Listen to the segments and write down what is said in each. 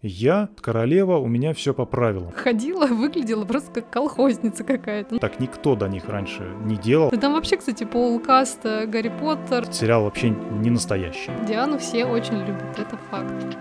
Я королева, у меня все по правилам. Ходила, выглядела просто как колхозница какая-то. Так никто до них раньше не делал. Да там вообще, кстати, Пол Каст, Гарри Поттер. Сериал вообще не настоящий. Диану все очень любят, это факт.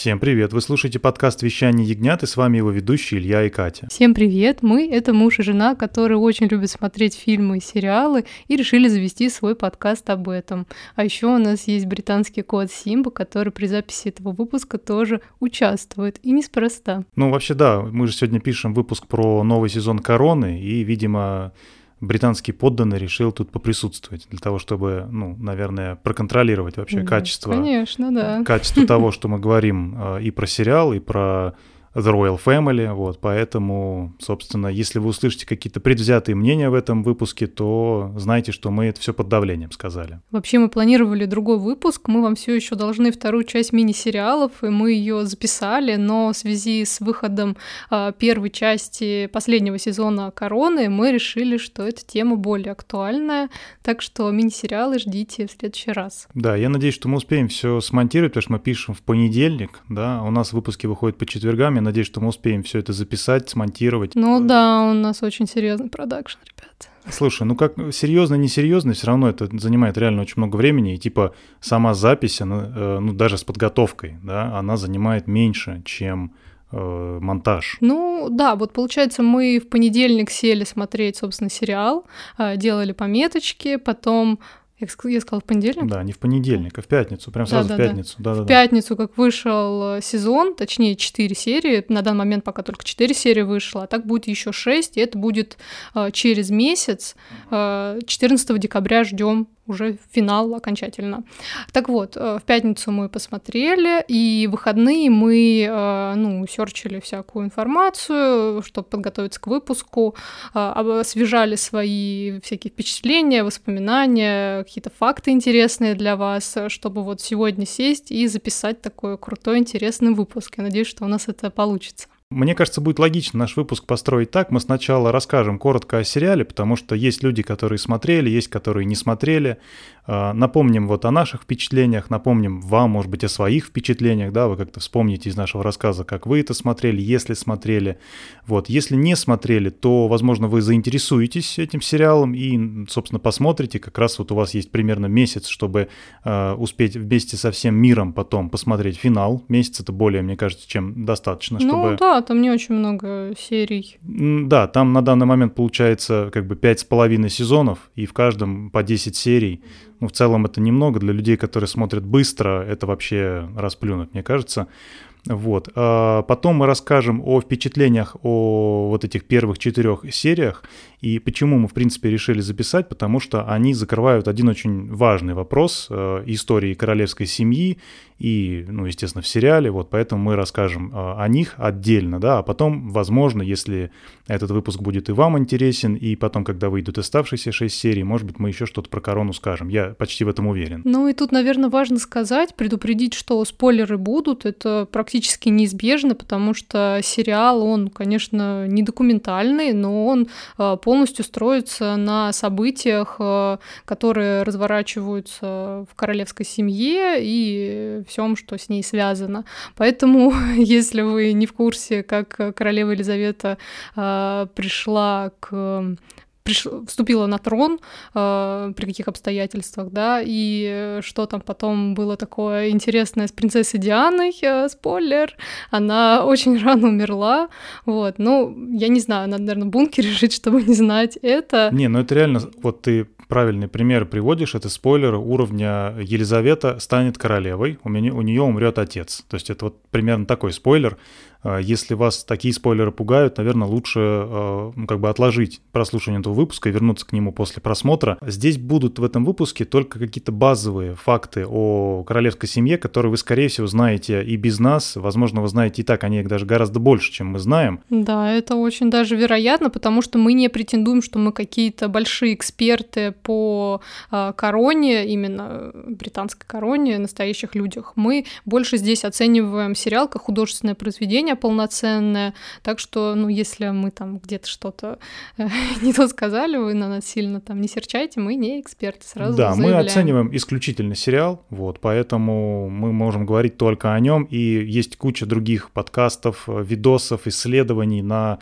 Всем привет! Вы слушаете подкаст «Вещание ягнят» и с вами его ведущие Илья и Катя. Всем привет! Мы — это муж и жена, которые очень любят смотреть фильмы и сериалы и решили завести свой подкаст об этом. А еще у нас есть британский кот Симба, который при записи этого выпуска тоже участвует, и неспроста. Ну, вообще, да, мы же сегодня пишем выпуск про новый сезон «Короны», и, видимо, британский подданный решил тут поприсутствовать для того, чтобы, ну, наверное, проконтролировать вообще качество. Конечно, да. Качество того, что мы говорим э, и про сериал, и про The Royal Family, вот, поэтому, собственно, если вы услышите какие-то предвзятые мнения в этом выпуске, то знайте, что мы это все под давлением сказали. Вообще мы планировали другой выпуск, мы вам все еще должны вторую часть мини-сериалов, и мы ее записали, но в связи с выходом э, первой части последнего сезона Короны мы решили, что эта тема более актуальная, так что мини-сериалы ждите в следующий раз. Да, я надеюсь, что мы успеем все смонтировать, потому что мы пишем в понедельник, да, у нас выпуски выходят по четвергам, я надеюсь, что мы успеем все это записать, смонтировать. Ну да, у нас очень серьезный продакшн, ребят. Слушай, ну как серьезно, несерьезно, все равно это занимает реально очень много времени, и типа сама запись, она, э, ну даже с подготовкой, да, она занимает меньше, чем э, монтаж. Ну да, вот получается, мы в понедельник сели смотреть, собственно, сериал, э, делали пометочки, потом я, сказала в понедельник? Да, не в понедельник, а в пятницу, прям сразу да, в да, пятницу. Да. Да, в пятницу, как вышел э, сезон, точнее 4 серии, на данный момент пока только 4 серии вышло, а так будет еще 6, и это будет э, через месяц, э, 14 декабря ждем уже финал окончательно. Так вот, э, в пятницу мы посмотрели, и в выходные мы, э, ну, серчили всякую информацию, чтобы подготовиться к выпуску, э, освежали свои всякие впечатления, воспоминания, какие-то факты интересные для вас, чтобы вот сегодня сесть и записать такой крутой, интересный выпуск. Я надеюсь, что у нас это получится. Мне кажется, будет логично наш выпуск построить так. Мы сначала расскажем коротко о сериале, потому что есть люди, которые смотрели, есть, которые не смотрели. А, напомним вот о наших впечатлениях, напомним вам, может быть, о своих впечатлениях, да, вы как-то вспомните из нашего рассказа, как вы это смотрели, если смотрели. Вот, если не смотрели, то, возможно, вы заинтересуетесь этим сериалом и, собственно, посмотрите. Как раз вот у вас есть примерно месяц, чтобы э, успеть вместе со всем миром потом посмотреть финал. Месяц это более, мне кажется, чем достаточно, ну чтобы... Ну да, там не очень много серий. Да, там на данный момент получается как бы пять с половиной сезонов, и в каждом по 10 серий. Ну, в целом это немного для людей, которые смотрят быстро, это вообще расплюнуть, мне кажется. Вот. А потом мы расскажем о впечатлениях о вот этих первых четырех сериях и почему мы, в принципе, решили записать, потому что они закрывают один очень важный вопрос э, истории королевской семьи и, ну, естественно, в сериале, вот поэтому мы расскажем э, о них отдельно, да, а потом, возможно, если этот выпуск будет и вам интересен, и потом, когда выйдут оставшиеся шесть серий, может быть, мы еще что-то про корону скажем, я почти в этом уверен. Ну и тут, наверное, важно сказать, предупредить, что спойлеры будут, это практически неизбежно, потому что сериал, он, конечно, не документальный, но он э, полностью строится на событиях, э, которые разворачиваются в королевской семье и всем, что с ней связано. Поэтому, если вы не в курсе, как королева Елизавета э, пришла к приш... вступила на трон, э, при каких обстоятельствах, да, и что там потом было такое интересное с принцессой Дианой, э, спойлер, она очень рано умерла, вот, ну, я не знаю, надо, наверное, в бункере чтобы не знать это. Не, ну это реально, вот ты правильный пример приводишь, это спойлер уровня Елизавета станет королевой, у, меня, у нее умрет отец. То есть это вот примерно такой спойлер. А, если вас такие спойлеры пугают, наверное, лучше а, ну, как бы отложить прослушивание этого выпуска и вернуться к нему после просмотра. Здесь будут в этом выпуске только какие-то базовые факты о королевской семье, которые вы, скорее всего, знаете и без нас. Возможно, вы знаете и так, они даже гораздо больше, чем мы знаем. Да, это очень даже вероятно, потому что мы не претендуем, что мы какие-то большие эксперты по э, короне, именно британской короне, настоящих людях. Мы больше здесь оцениваем сериал как художественное произведение, обсуждение полноценное. Так что, ну, если мы там где-то что-то э, не то сказали, вы на нас сильно там не серчайте, мы не эксперты, сразу Да, заявляем. мы оцениваем исключительно сериал, вот, поэтому мы можем говорить только о нем, и есть куча других подкастов, э, видосов, исследований на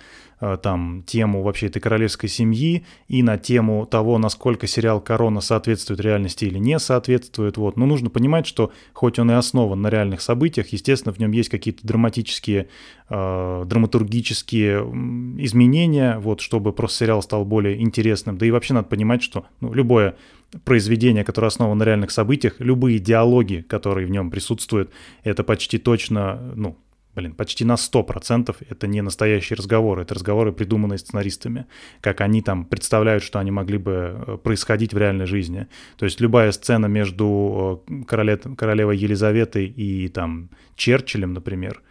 там тему вообще этой королевской семьи и на тему того, насколько сериал «Корона» соответствует реальности или не соответствует. Вот. Но нужно понимать, что хоть он и основан на реальных событиях, естественно, в нем есть какие-то драматические, э, драматургические изменения, вот, чтобы просто сериал стал более интересным. Да и вообще надо понимать, что ну, любое произведение, которое основано на реальных событиях, любые диалоги, которые в нем присутствуют, это почти точно, ну, блин, почти на 100% это не настоящие разговоры, это разговоры, придуманные сценаристами, как они там представляют, что они могли бы э, происходить в реальной жизни. То есть любая сцена между э, королев, королевой Елизаветой и там Черчиллем, например,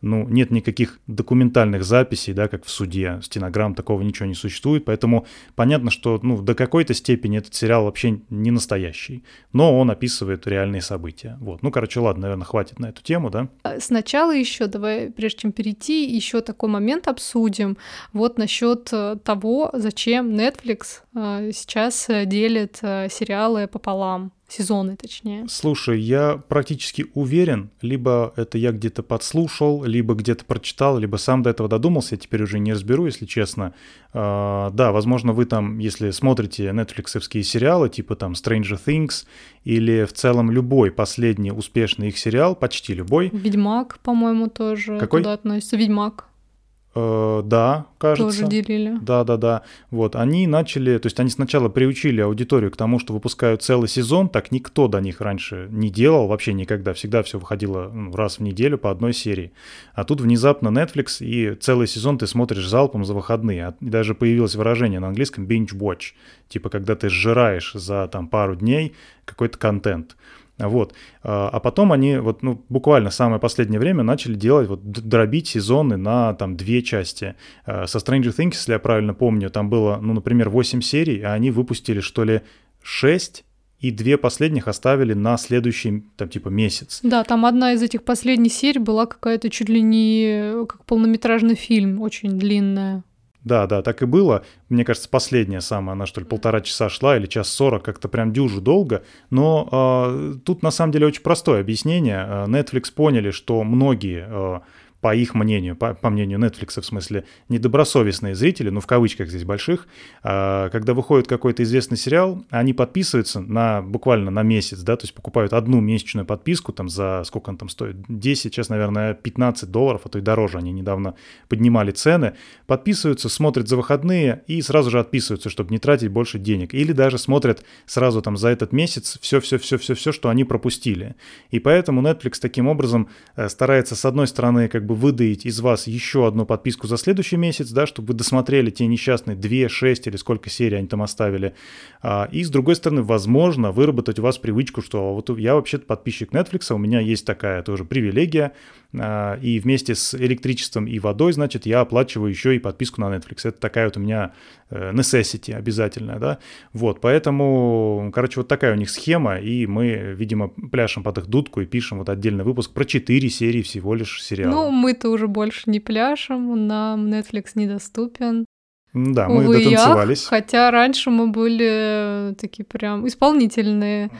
ну, нет никаких документальных записей, да, как в суде, стенограмм, такого ничего не существует, поэтому понятно, что, ну, до какой-то степени этот сериал вообще не настоящий, но он описывает реальные события. Вот, ну, короче, ладно, наверное, хватит на эту тему, да? А, сначала еще, давай, прежде чем перейти, еще такой момент обсудим, вот насчет э, того, зачем Netflix э, сейчас э, делит сериалы пополам сезоны, точнее. Слушай, я практически уверен, либо это я где-то подслушал, либо где-то прочитал, либо сам до этого додумался, я теперь уже не разберу, если честно. А, да, возможно, вы там, если смотрите нетфликсовские сериалы, типа там Stranger Things, или в целом любой последний успешный их сериал, почти любой. Ведьмак, по-моему, тоже Какой? туда относится. Ведьмак. Э, да, кажется. Тоже делили. Да, да, да. Вот, они начали, то есть они сначала приучили аудиторию к тому, что выпускают целый сезон, так никто до них раньше не делал, вообще никогда, всегда все выходило ну, раз в неделю по одной серии. А тут внезапно Netflix, и целый сезон ты смотришь залпом за выходные. И даже появилось выражение на английском binge watch, типа когда ты сжираешь за там пару дней какой-то контент. Вот. А, а потом они вот, ну, буквально самое последнее время начали делать, вот, дробить сезоны на там две части. А, со Stranger Things, если я правильно помню, там было, ну, например, 8 серий, а они выпустили, что ли, 6 и две последних оставили на следующий, там, типа, месяц. Да, там одна из этих последних серий была какая-то чуть ли не как полнометражный фильм, очень длинная. Да, да, так и было. Мне кажется, последняя самая, она что ли полтора часа шла или час сорок, как-то прям дюжу долго. Но э, тут на самом деле очень простое объяснение. Netflix поняли, что многие э, по их мнению, по, по мнению Netflix, в смысле, недобросовестные зрители, ну, в кавычках здесь больших, э, когда выходит какой-то известный сериал, они подписываются на буквально на месяц, да, то есть покупают одну месячную подписку там за, сколько он там стоит, 10, сейчас, наверное, 15 долларов, а то и дороже, они недавно поднимали цены, подписываются, смотрят за выходные и сразу же отписываются, чтобы не тратить больше денег, или даже смотрят сразу там за этот месяц все-все-все-все-все, что они пропустили. И поэтому Netflix таким образом э, старается, с одной стороны, как бы выдаить из вас еще одну подписку за следующий месяц, да, чтобы вы досмотрели те несчастные 2, 6 или сколько серий они там оставили. А, и с другой стороны, возможно, выработать у вас привычку, что вот я вообще-то подписчик Netflix, у меня есть такая тоже привилегия, а, и вместе с электричеством и водой, значит, я оплачиваю еще и подписку на Netflix. Это такая вот у меня э, necessity обязательная, да. Вот, поэтому, короче, вот такая у них схема, и мы, видимо, пляшем под их дудку и пишем вот отдельный выпуск про 4 серии всего лишь сериала. Ну, мы-то уже больше не пляшем, нам Netflix недоступен. Да, мы Увы, дотанцевались. Ях, хотя раньше мы были такие прям исполнительные.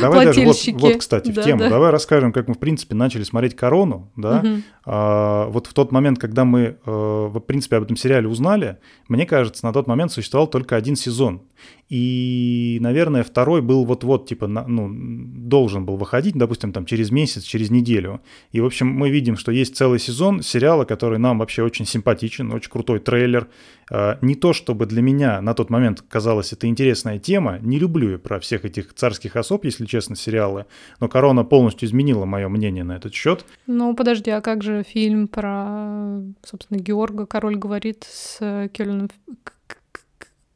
Давай даже вот, вот, кстати, да, в тему. Да. Давай расскажем, как мы, в принципе, начали смотреть «Корону». Да? Угу. А, вот в тот момент, когда мы, э, в принципе, об этом сериале узнали, мне кажется, на тот момент существовал только один сезон. И, наверное, второй был вот-вот, типа, ну, должен был выходить, допустим, там через месяц, через неделю. И, в общем, мы видим, что есть целый сезон сериала, который нам вообще очень симпатичен, очень крутой трейлер. А, не то, чтобы для меня на тот момент казалась это интересная тема, не люблю я про всех этих царских особ, если честно, сериалы, но «Корона» полностью изменила мое мнение на этот счет. Ну, подожди, а как же фильм про, собственно, Георга «Король говорит» с Келленом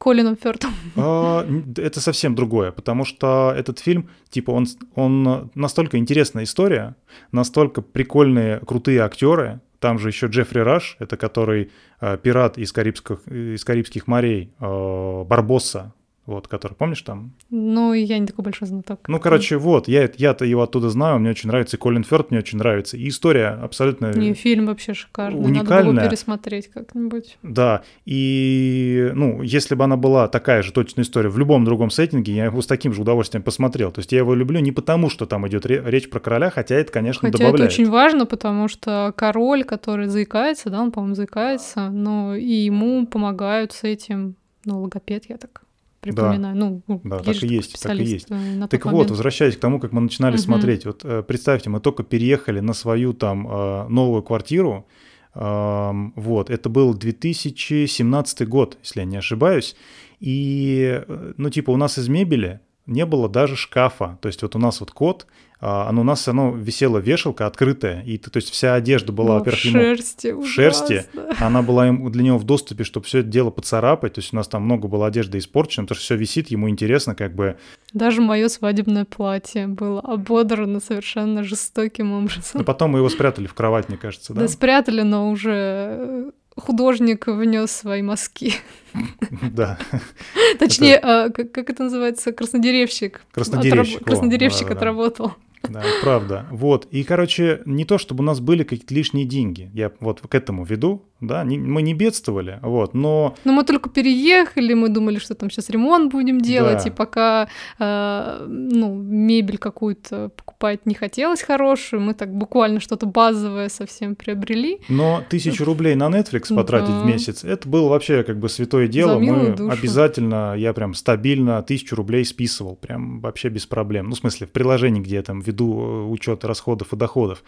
Колином Фёртом. А, это совсем другое, потому что этот фильм, типа, он, он настолько интересная история, настолько прикольные, крутые актеры. Там же еще Джеффри Раш, это который э, пират из, Карибских, из Карибских морей, э, Барбосса, вот, который, помнишь там? Ну, я не такой большой знаток. Ну, короче, вот, я, я-то его оттуда знаю, мне очень нравится, и Колин Фёрд мне очень нравится, и история абсолютно... Не, фильм вообще шикарный, уникальная. надо было пересмотреть как-нибудь. Да, и, ну, если бы она была такая же точная история в любом другом сеттинге, я его с таким же удовольствием посмотрел. То есть я его люблю не потому, что там идет речь про короля, хотя это, конечно, хотя добавляет. это очень важно, потому что король, который заикается, да, он, по-моему, заикается, но и ему помогают с этим, ну, логопед, я так припоминаю. Да. Ну, да, так и есть, так и есть. Так вот, момент. возвращаясь к тому, как мы начинали угу. смотреть, вот э, представьте, мы только переехали на свою там э, новую квартиру, вот, это был 2017 год, если я не ошибаюсь, и, э, ну, типа, у нас из мебели не было даже шкафа. То есть вот у нас вот кот, а, оно, у нас оно висела вешалка открытая, и то есть вся одежда была, Ну, во-первых, в ему шерсти, в шерсти, она была ему, для него в доступе, чтобы все это дело поцарапать, то есть у нас там много было одежды испорчено, потому что все висит, ему интересно как бы... Даже мое свадебное платье было ободрано совершенно жестоким Но образом. потом мы его спрятали в кровать, мне кажется, да? Да, спрятали, но уже э, художник внес свои мазки. Да. Точнее, а, как, это называется, краснодеревщик. Краснодеревщик, Краснодеревщик отработал. Да, правда. Вот. И, короче, не то, чтобы у нас были какие-то лишние деньги. Я вот к этому веду, да, не- мы не бедствовали, вот, но Но мы только переехали, мы думали, что там сейчас ремонт будем делать, Да. и пока э, ну, мебель какую-то покупать не хотелось хорошую, мы так буквально что-то базовое совсем приобрели. Но тысячу рублей на Netflix потратить Да. в месяц, это было вообще как бы святое дело. Мы душу. обязательно, я прям стабильно тысячу рублей списывал, прям вообще без проблем. Ну, в смысле, в приложении, где я там веду учет расходов и доходов.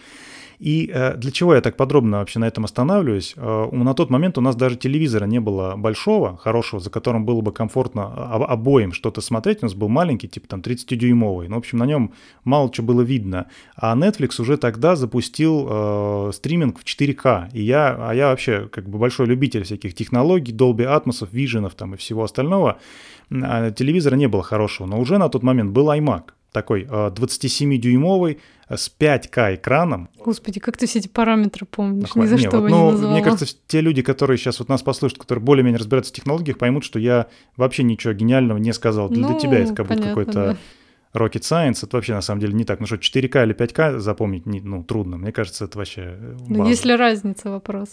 И э, для чего я так подробно вообще на этом останавливаюсь? Э, на тот момент у нас даже телевизора не было большого, хорошего, за которым было бы комфортно об- обоим что-то смотреть. У нас был маленький, типа там 30-дюймовый. Ну, в общем, на нем мало чего было видно. А Netflix уже тогда запустил э, стриминг в 4К. И я, а я вообще как бы большой любитель всяких технологий, Dolby Atmos, Vision там и всего остального. А телевизора не было хорошего, но уже на тот момент был iMac такой э, 27-дюймовый э, с 5К экраном. Господи, как ты все эти параметры помнишь? Ни за не, что вот, ну, не назвала. Мне кажется, те люди, которые сейчас вот нас послушают, которые более-менее разбираются в технологиях, поймут, что я вообще ничего гениального не сказал. Для, для Ну, тебя это как будто какой-то rocket science. Это вообще на самом деле не так. Ну что, 4К или 5К запомнить не, ну, трудно. Мне кажется, это вообще э, Ну, база. есть ли разница, вопрос?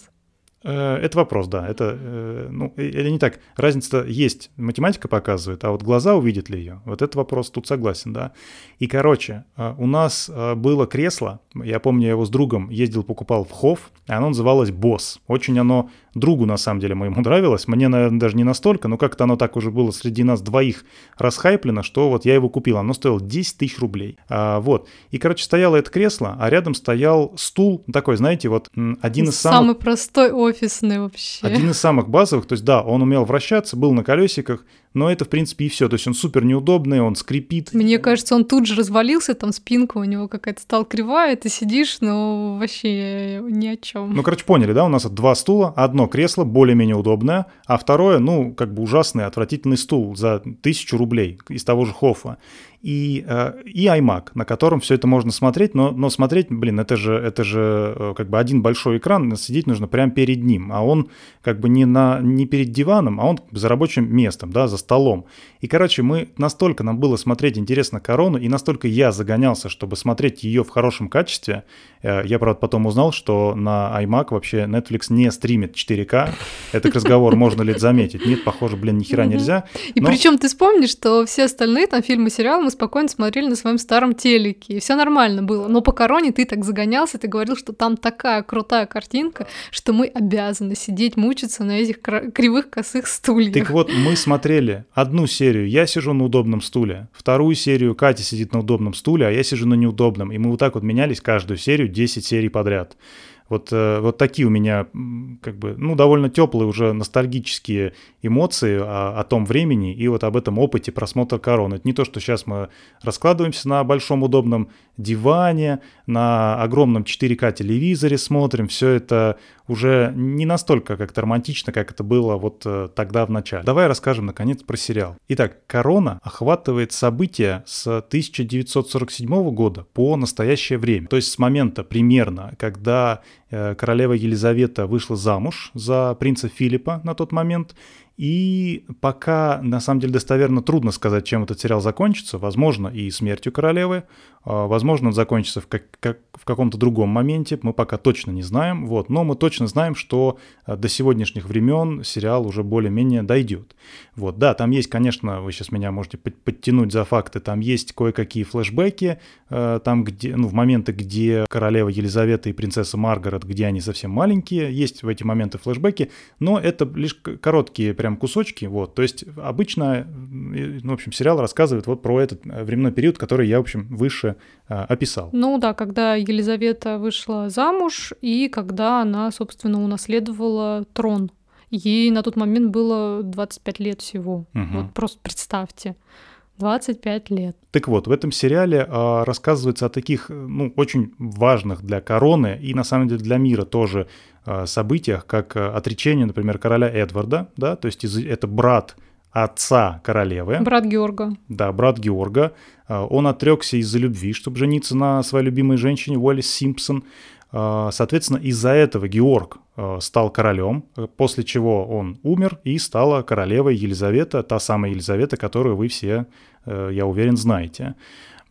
Э, Это вопрос, да. Это, э, ну, или не так. Разница есть, математика показывает, а вот глаза увидят ли ее? Вот это вопрос, тут согласен, да. И, короче, э, у нас было кресло, я помню, я его с другом ездил, покупал в Хофф, оно называлось «Босс». Очень оно другу, на самом деле, моему нравилось. Мне, наверное, даже не настолько, но как-то оно так уже было среди нас двоих расхайплено, что вот я его купил. Оно стоило 10 тысяч рублей. А, вот. И, короче, стояло это кресло, а рядом стоял стул, такой, знаете, вот один из самых... Самый простой офисный вообще. Один из самых базовых, то есть да, он умел вращаться, был на колесиках, но это в принципе и все. То есть он супер неудобный, он скрипит. Мне кажется, он тут же развалился, там спинка у него какая-то стала кривая, ты сидишь, но вообще ни о чем. Ну, короче, поняли, да, у нас два стула, одно кресло более-менее удобное, а второе, ну, как бы ужасный, отвратительный стул за тысячу рублей из того же Хоффа. И, э, и iMac, на котором все это можно смотреть, но, но смотреть, блин, это же, это же э, как бы один большой экран, сидеть нужно прямо перед ним, а он как бы не, на, не перед диваном, а он за рабочим местом, да, за столом. И, короче, мы настолько нам было смотреть интересно корону, и настолько я загонялся, чтобы смотреть ее в хорошем качестве. Э, Я, правда, потом узнал, что на iMac вообще Netflix не стримит 4К. Это к разговору, можно ли это заметить. Нет, похоже, блин, ни хера Мгм. нельзя. И причем ты вспомнишь, что все остальные там фильмы, сериалы спокойно смотрели на своем старом телеке, и все нормально было. Но по короне ты так загонялся, ты говорил, что там такая крутая картинка, что мы обязаны сидеть, мучиться на этих кривых косых стульях. Так вот, мы смотрели одну серию, я сижу на удобном стуле, вторую серию Катя сидит на удобном стуле, а я сижу на неудобном. И мы вот так вот менялись каждую серию 10 серий подряд. Вот, э, вот такие у меня, как бы, ну, довольно теплые уже ностальгические эмоции о, о том времени и вот об этом опыте просмотра короны. Это не то, что сейчас мы раскладываемся на большом удобном диване, на огромном 4К телевизоре смотрим, все это уже не настолько как-то романтично, как это было вот э, тогда в начале. Давай расскажем, наконец, про сериал. Итак, «Корона» охватывает события с 1947 года по настоящее время. То есть с момента примерно, когда э, королева Елизавета вышла замуж за принца Филиппа на тот момент, И пока, на самом деле, достоверно трудно сказать, чем этот сериал закончится. Возможно, и смертью королевы, а, возможно, он закончится в, как, как, в каком-то другом моменте, мы пока точно не знаем, вот, но мы точно знаем, что а, до сегодняшних времен сериал уже более-менее дойдет. Вот, да, там есть, конечно, вы сейчас меня можете подтянуть за факты, там есть кое-какие флешбеки, а, там, где, ну, в моменты, где королева Елизавета и принцесса Маргарет, где они совсем маленькие, есть в эти моменты флешбеки, но это лишь короткие прям кусочки, вот, то есть обычно, ну, в общем, сериал рассказывает вот про этот временной период, который я, в общем, выше а, описал. Ну да, когда Елизавета вышла замуж и когда она, собственно, унаследовала трон. Ей на тот момент было 25 лет всего. Угу. Вот просто представьте. 25 лет. Так вот, в этом сериале э, рассказывается о таких, ну, очень важных для короны и, на самом деле, для мира тоже э, событиях, как э, отречение, например, короля Эдварда, да, то есть из, это брат отца королевы. Брат Георга. Да, брат Георга. А, он отрекся из-за любви, чтобы жениться на своей любимой женщине Уоллес Симпсон. А, соответственно, из-за этого Георг а, стал королем, после чего он умер и стала королевой Елизавета, та самая Елизавета, которую вы все, я уверен, знаете.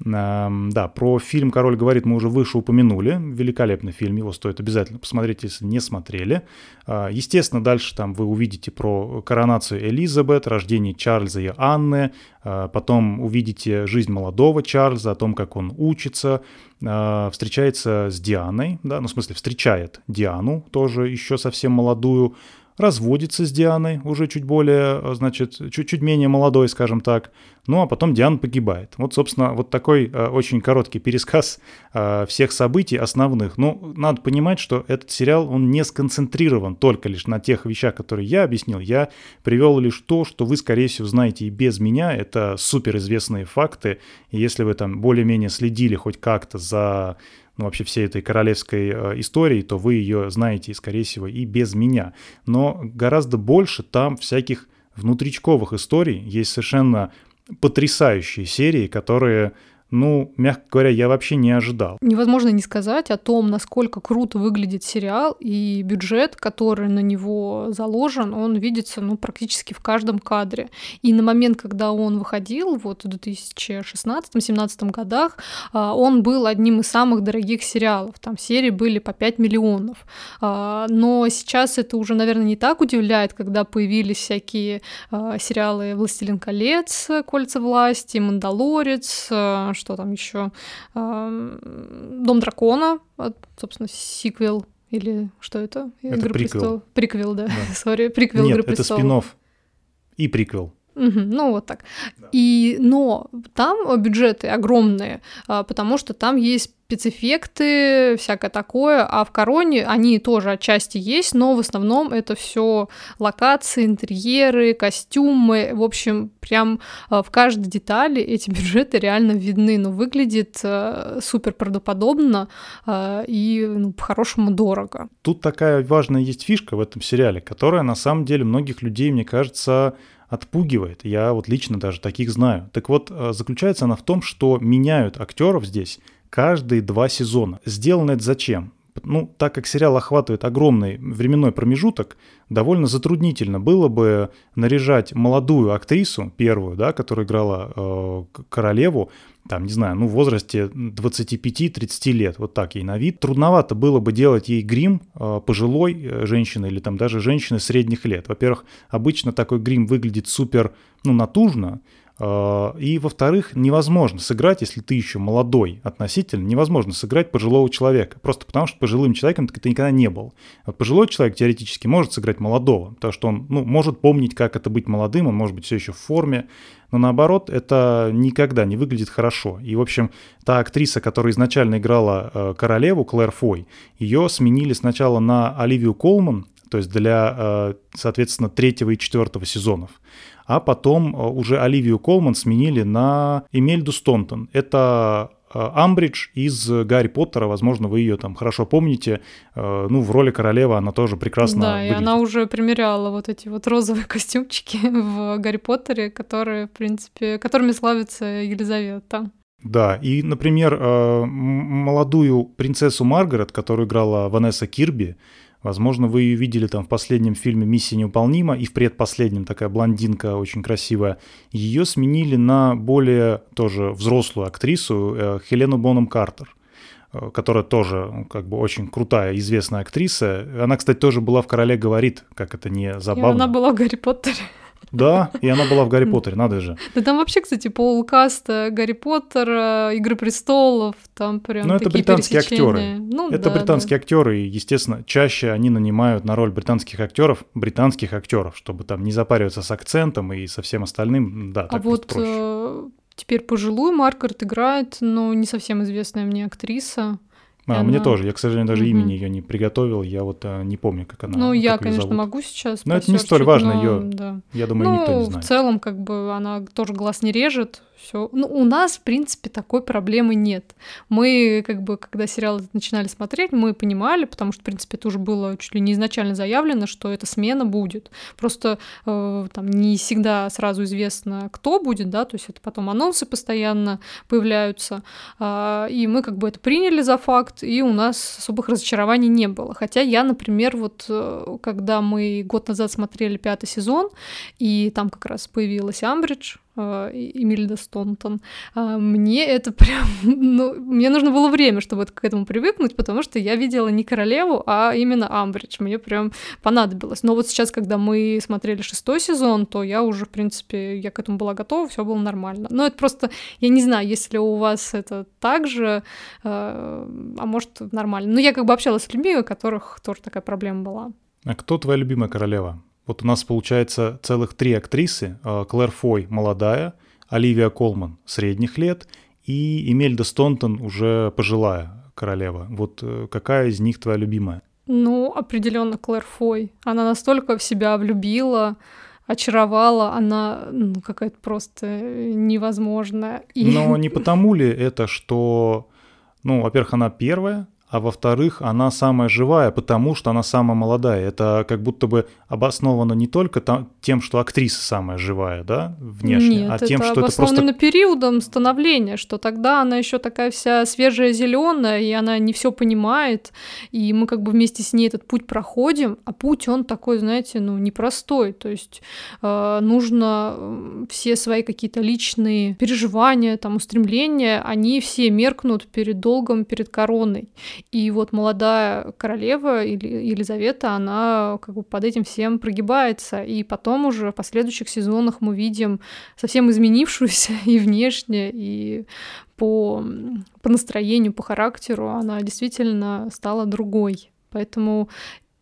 Да, про фильм «Король говорит» мы уже выше упомянули. Великолепный фильм, его стоит обязательно посмотреть, если не смотрели. А, естественно, дальше там вы увидите про коронацию Элизабет, рождение Чарльза и Анны, а, потом увидите жизнь молодого Чарльза, о том, как он учится, а, встречается с Дианой, да, ну, в смысле, встречает Диану, тоже еще совсем молодую, разводится с Дианой, уже чуть более, э, значит, чуть-чуть менее молодой, скажем так. Ну а потом Диана погибает. Вот, собственно, вот такой э, очень короткий пересказ э, всех событий основных. Ну, надо понимать, что этот сериал, он не сконцентрирован только лишь на тех вещах, которые я объяснил. Я привел лишь то, что вы, скорее всего, знаете и без меня. Это суперизвестные факты. И если вы там более-менее следили хоть как-то за ну, вообще всей этой королевской э, истории, то вы ее знаете, скорее всего, и без меня. Но гораздо больше там всяких внутричковых историй. Есть совершенно потрясающие серии, которые ну, мягко говоря, я вообще не ожидал. Невозможно не сказать о том, насколько круто выглядит сериал, и бюджет, который на него заложен, он видится, ну, практически в каждом кадре. И на момент, когда он выходил, вот в 2016-2017 годах, а, он был одним из самых дорогих сериалов. Там серии были по 5 миллионов. А, но сейчас это уже, наверное, не так удивляет, когда появились всякие а, сериалы «Властелин колец», «Кольца власти», «Мандалорец», что там еще? Дом дракона, собственно, сиквел или что это? Это Игры приквел. Престол. Приквел, да. Сори, да. приквел Нет, Игры это спин и приквел. Угу, ну вот так. Да. И, но там бюджеты огромные, а, потому что там есть спецэффекты, всякое такое, а в Короне они тоже отчасти есть, но в основном это все локации, интерьеры, костюмы, в общем, прям а, в каждой детали эти бюджеты реально видны, но выглядит а, супер правдоподобно и ну, по-хорошему дорого. Тут такая важная есть фишка в этом сериале, которая на самом деле многих людей, мне кажется, отпугивает. Я вот лично даже таких знаю. Так вот, э, заключается она в том, что меняют актеров здесь каждые два сезона. Сделано это зачем? Ну, так как сериал охватывает огромный временной промежуток, довольно затруднительно было бы наряжать молодую актрису, первую, да, которая играла э, королеву, там, не знаю, ну, в возрасте 25-30 лет, вот так ей на вид. Трудновато было бы делать ей грим э, пожилой э, женщины или там даже женщины средних лет. Во-первых, обычно такой грим выглядит супер, ну, натужно, и, во-вторых, невозможно сыграть, если ты еще молодой относительно, невозможно сыграть пожилого человека. Просто потому, что пожилым человеком ты никогда не был. Вот пожилой человек теоретически может сыграть молодого, потому что он ну, может помнить, как это быть молодым, он может быть все еще в форме, но наоборот, это никогда не выглядит хорошо. И, в общем, та актриса, которая изначально играла э, королеву, Клэр Фой, ее сменили сначала на Оливию Колман, то есть для, э, соответственно, третьего и четвертого сезонов. А потом э, уже Оливию Колман сменили на Эмельду Стонтон. Это Э, Амбридж из Гарри Поттера, возможно, вы ее там хорошо помните, э, ну, в роли королевы она тоже прекрасно Да, выглядит. и она уже примеряла вот эти вот розовые костюмчики в Гарри Поттере, которые, в принципе, которыми славится Елизавета. Да, и, например, молодую принцессу Маргарет, которую играла Ванесса Кирби, Возможно, вы ее видели там в последнем фильме «Миссия невыполнима» и в предпоследнем такая блондинка очень красивая. Ее сменили на более тоже взрослую актрису э, Хелену Боном Картер э, которая тоже ну, как бы очень крутая, известная актриса. Она, кстати, тоже была в «Короле говорит», как это не забавно. И она была в «Гарри Поттере». Да, и она была в Гарри Поттере, надо же. Да там вообще, кстати, пол каста Гарри Поттера, Игры престолов, там прям Ну, это британские актеры. Ну, это да, британские да. актеры, и, естественно, чаще они нанимают на роль британских актеров британских актеров, чтобы там не запариваться с акцентом и со всем остальным. Да, а вот проще. Э, теперь пожилую Маргарет играет, но не совсем известная мне актриса. А, она... мне тоже. Я, к сожалению, даже имени ее не приготовил. Я вот а, не помню, как она. Ну, я, конечно, зовут. могу сейчас. Но это не столь важно. Но... Ее, да. я думаю, ну, никто не знает. В целом, как бы она тоже глаз не режет все. Ну, у нас, в принципе, такой проблемы нет. Мы, как бы, когда сериал начинали смотреть, мы понимали, потому что, в принципе, это уже было чуть ли не изначально заявлено, что эта смена будет. Просто э, там не всегда сразу известно, кто будет, да, то есть это потом анонсы постоянно появляются, э, и мы как бы это приняли за факт, и у нас особых разочарований не было. Хотя я, например, вот э, когда мы год назад смотрели пятый сезон, и там как раз появилась Амбридж, Эмильда Стонтон. А, мне это прям... Ну, мне нужно было время, чтобы к этому привыкнуть, потому что я видела не королеву, а именно Амбридж. Мне прям понадобилось. Но вот сейчас, когда мы смотрели шестой сезон, то я уже, в принципе, я к этому была готова, все было нормально. Но это просто, я не знаю, если у вас это так же, э, а может, нормально. Но я как бы общалась с людьми, у которых тоже такая проблема была. А кто твоя любимая королева? Вот у нас получается целых три актрисы. А, Клэр Фой молодая, Оливия Колман средних лет и Эмельда Стонтон уже пожилая королева. Вот э, какая из них твоя любимая? Ну, определенно Клэр Фой. Она настолько в себя влюбила, очаровала, она ну, какая-то просто невозможная. И... Но не потому ли это, что, ну, во-первых, она первая, а во-вторых, она самая живая, потому что она самая молодая. Это как будто бы обосновано не только там, тем, что актриса самая живая, да, внешне, Нет, а тем, это что это просто... именно периодом становления, что тогда она еще такая вся свежая, зеленая, и она не все понимает, и мы как бы вместе с ней этот путь проходим, а путь он такой, знаете, ну непростой, то есть э, нужно все свои какие-то личные переживания, там устремления, они все меркнут перед долгом, перед короной. И вот молодая королева Елизавета, она как бы под этим всем прогибается. И потом уже в последующих сезонах мы видим совсем изменившуюся и внешне, и по, по настроению, по характеру она действительно стала другой. Поэтому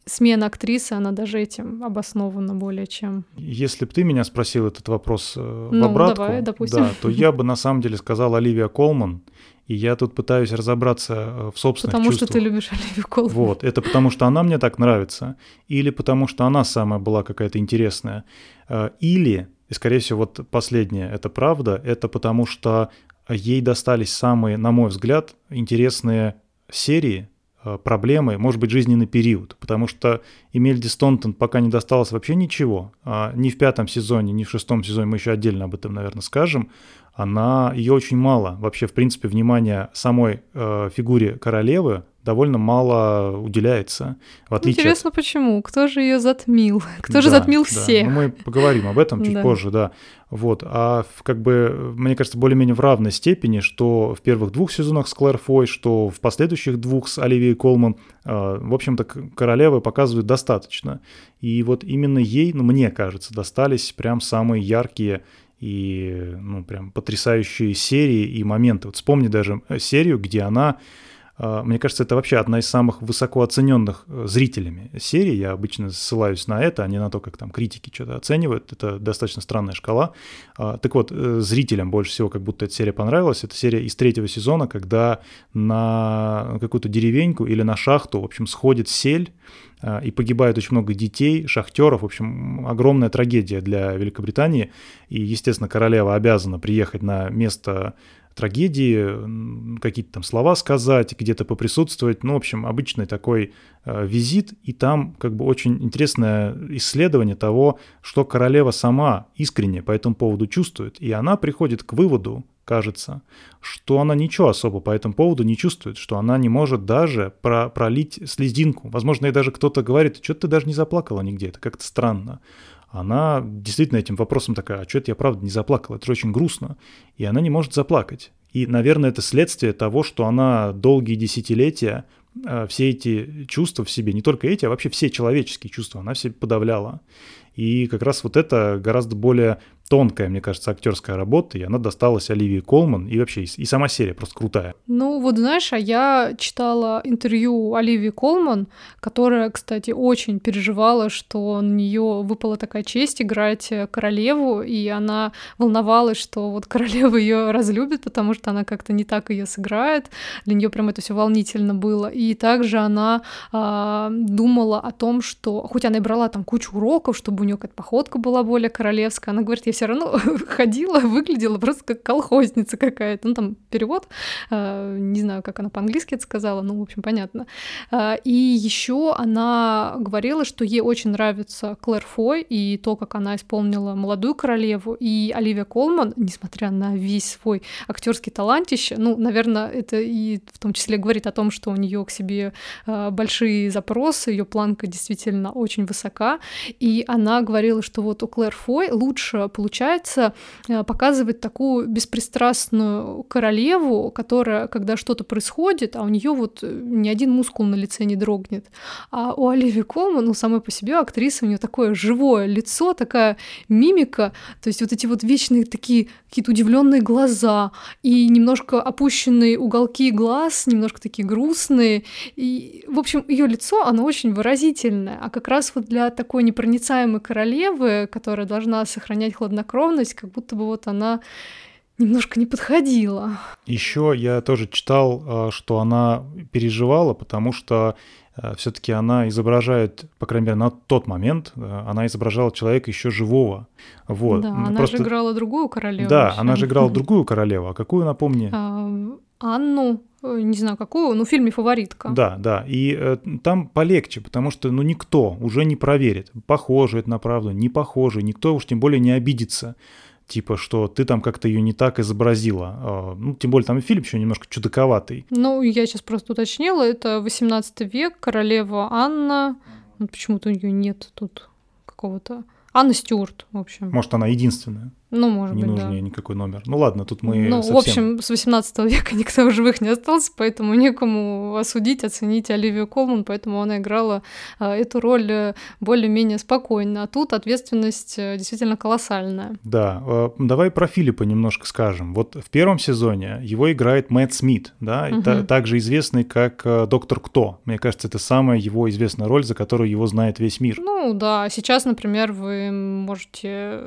смена актрисы, она даже этим обоснована более чем. Если бы ты меня спросил этот вопрос э, ну, в обратку, давай, допустим. да, то я бы на самом деле сказал Оливия Колман. И я тут пытаюсь разобраться э, в собственных потому чувствах. Потому что ты любишь Оливию Колман. Вот, это потому что она мне так нравится, или потому что она самая была какая-то интересная, э, или, и скорее всего вот последнее, это правда, это потому что ей достались самые, на мой взгляд, интересные серии, э, проблемы, может быть, жизненный период, потому что Эмельди Стонтон пока не досталось вообще ничего, а ни в пятом сезоне, ни в шестом сезоне, мы еще отдельно об этом, наверное, скажем, она, ее очень мало. Вообще, в принципе, внимания самой э, фигуре королевы довольно мало уделяется. В отличие Интересно, от... почему? Кто же ее затмил? Кто да, же затмил да. всех? Ну, мы поговорим об этом чуть да. позже, да. Вот. А как бы, мне кажется, более-менее в равной степени, что в первых двух сезонах с Клэр Фой, что в последующих двух с Оливией Колман, э, в общем-то, королевы показывают достаточно. И вот именно ей, ну, мне кажется, достались прям самые яркие и ну, прям потрясающие серии и моменты. Вот вспомни даже э, серию, где она, мне кажется, это вообще одна из самых высоко оцененных э, зрителями серий. Я обычно ссылаюсь на это, а не на то, как там критики что-то оценивают. Это достаточно странная шкала. А, так вот, зрителям больше всего как будто эта серия понравилась. Это серия из третьего сезона, когда на какую-то деревеньку или на шахту, в общем, сходит сель, а, и погибает очень много детей, шахтеров. В общем, огромная трагедия для Великобритании. И, естественно, королева обязана приехать на место трагедии, какие-то там слова сказать, где-то поприсутствовать. Ну, в общем, обычный такой э, визит, и там как бы очень интересное исследование того, что королева сама искренне по этому поводу чувствует. И она приходит к выводу, кажется, что она ничего особо по этому поводу не чувствует, что она не может даже про пролить слезинку. Возможно, и даже кто-то говорит, что ты даже не заплакала нигде, это как-то странно. Она действительно этим вопросом такая, а что это я правда не заплакала, это же очень грустно. И она не может заплакать. И, наверное, это следствие того, что она долгие десятилетия э, все эти чувства в себе, не только эти, а вообще все человеческие чувства, она все подавляла. И как раз вот это гораздо более тонкая, мне кажется, актерская работа, и она досталась Оливии Колман, и вообще и сама серия просто крутая. Ну вот знаешь, а я читала интервью Оливии Колман, которая, кстати, очень переживала, что на нее выпала такая честь играть королеву, и она волновалась, что вот королева ее разлюбит, потому что она как-то не так ее сыграет. Для нее прям это все волнительно было. И также она э, думала о том, что хоть она и брала там кучу уроков, чтобы у нее какая-то походка была более королевская, она говорит, я все равно ходила, выглядела просто как колхозница какая-то. Ну, там перевод, э, не знаю, как она по-английски это сказала, ну, в общем, понятно. Э, и еще она говорила, что ей очень нравится Клэр Фой и то, как она исполнила молодую королеву. И Оливия Колман, несмотря на весь свой актерский талантище, ну, наверное, это и в том числе говорит о том, что у нее к себе э, большие запросы, ее планка действительно очень высока. И она говорила, что вот у Клэр Фой лучше получается получается э, показывать такую беспристрастную королеву, которая, когда что-то происходит, а у нее вот э, ни один мускул на лице не дрогнет. А у Оливии Колман, ну, самой по себе актриса, у нее такое живое лицо, такая мимика, то есть вот эти вот вечные такие какие-то удивленные глаза и немножко опущенные уголки глаз, немножко такие грустные. И, в общем, ее лицо, оно очень выразительное. А как раз вот для такой непроницаемой королевы, которая должна сохранять хладнокровие, хладнокровность, как будто бы вот она немножко не подходила. Еще я тоже читал, а, что она переживала, потому что а, все-таки она изображает, по крайней мере, на тот момент, а, она изображала человека еще живого. Вот. Да, она Просто... же играла другую королеву. Да, вообще. она же играла другую королеву. А какую, напомни? Анну, э, не знаю какую, но в фильме «Фаворитка». Да, да, и э, там полегче, потому что, ну, никто уже не проверит, похоже это на правду, не похоже, никто уж тем более не обидится, типа, что ты там как-то ее не так изобразила. Э, ну, тем более там и фильм еще немножко чудаковатый. Ну, я сейчас просто уточнила, это 18 век, королева Анна, ну, почему-то у нее нет тут какого-то... Анна Стюарт, в общем. Может, она единственная. Ну, может не быть, нужен да. ей никакой номер. Ну ладно, тут мы Ну, совсем... в общем, с 18 века никто в живых не остался, поэтому некому осудить, оценить Оливию Колман, поэтому она играла а, эту роль э, более-менее спокойно. А тут ответственность э, действительно колоссальная. Да, э, давай про Филиппа немножко скажем. Вот в первом сезоне его играет Мэтт Смит, да, угу. та, также известный как Доктор Кто. Мне кажется, это самая его известная роль, за которую его знает весь мир. Ну да, сейчас, например, вы можете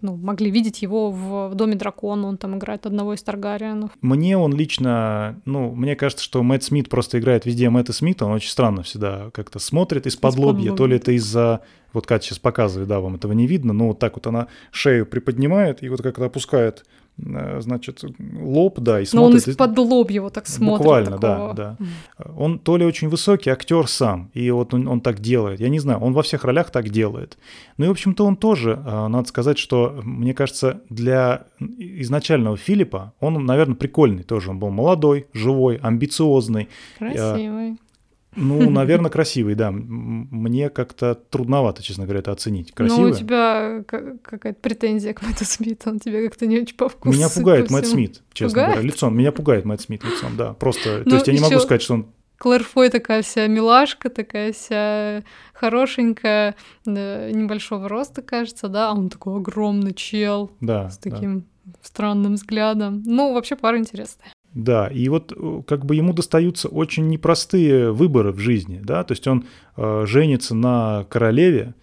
ну, могли видеть его в, «Доме дракона», он там играет одного из Таргариенов. Мне он лично, ну, мне кажется, что Мэтт Смит просто играет везде Мэтта Смита, он очень странно всегда как-то смотрит из-под из лобья, то ли это из-за вот Катя сейчас показывает, да, вам этого не видно, но вот так вот она шею приподнимает и вот как-то опускает значит, лоб, да, и смотрит. Но он из-под лоб его так смотрит. Буквально, такого. да, да. Он то ли очень высокий актер сам, и вот он, он так делает. Я не знаю, он во всех ролях так делает. Ну и, в общем-то, он тоже, э, надо сказать, что, мне кажется, для изначального Филиппа он, наверное, прикольный тоже. Он был молодой, живой, амбициозный. Красивый. Ну, наверное, красивый, да. Мне как-то трудновато, честно говоря, это оценить. Красивый. Ну, у тебя какая-то претензия к Мэтту Смиту, он тебе как-то не очень по вкусу. Меня пугает Мэтт Смит, честно пугает? говоря, лицом. Меня пугает Мэтт Смит лицом, да. Просто, ну, то есть я не могу сказать, что он Клэр Фой такая вся милашка, такая вся хорошенькая, небольшого роста, кажется, да, а он такой огромный чел да, с таким да. странным взглядом. Ну, вообще пара интересная. Да, и вот э, как бы ему достаются очень непростые выборы в жизни, да, то есть он э, женится на королеве.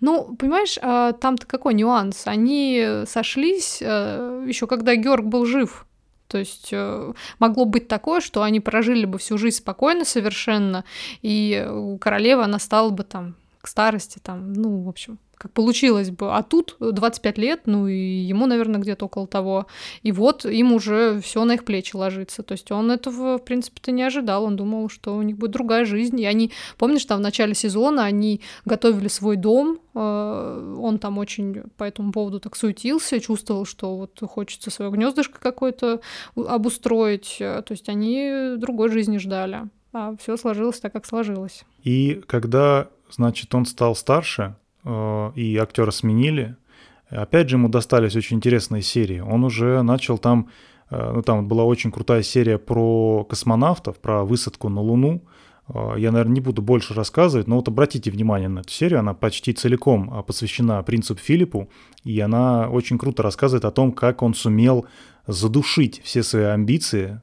Ну, понимаешь, э, там-то какой нюанс? Они сошлись э, еще когда Георг был жив. То есть э, могло быть такое, что они прожили бы всю жизнь спокойно совершенно, и королева, она стала бы там к старости, там, ну, в общем, как получилось бы. А тут 25 лет, ну и ему, наверное, где-то около того. И вот им уже все на их плечи ложится. То есть он этого, в принципе-то, не ожидал. Он думал, что у них будет другая жизнь. И они, помнишь, там в начале сезона они готовили свой дом. Э, он там очень по этому поводу так суетился, чувствовал, что вот хочется свое гнездышко какое-то обустроить. То есть они другой жизни ждали. А все сложилось так, как сложилось. И когда, значит, он стал старше, и актера сменили. Опять же, ему достались очень интересные серии. Он уже начал там, э, ну там была очень крутая серия про космонавтов, про высадку на Луну. Э, я, наверное, не буду больше рассказывать, но вот обратите внимание на эту серию, она почти целиком посвящена принципу Филиппу, и она очень круто рассказывает о том, как он сумел задушить все свои амбиции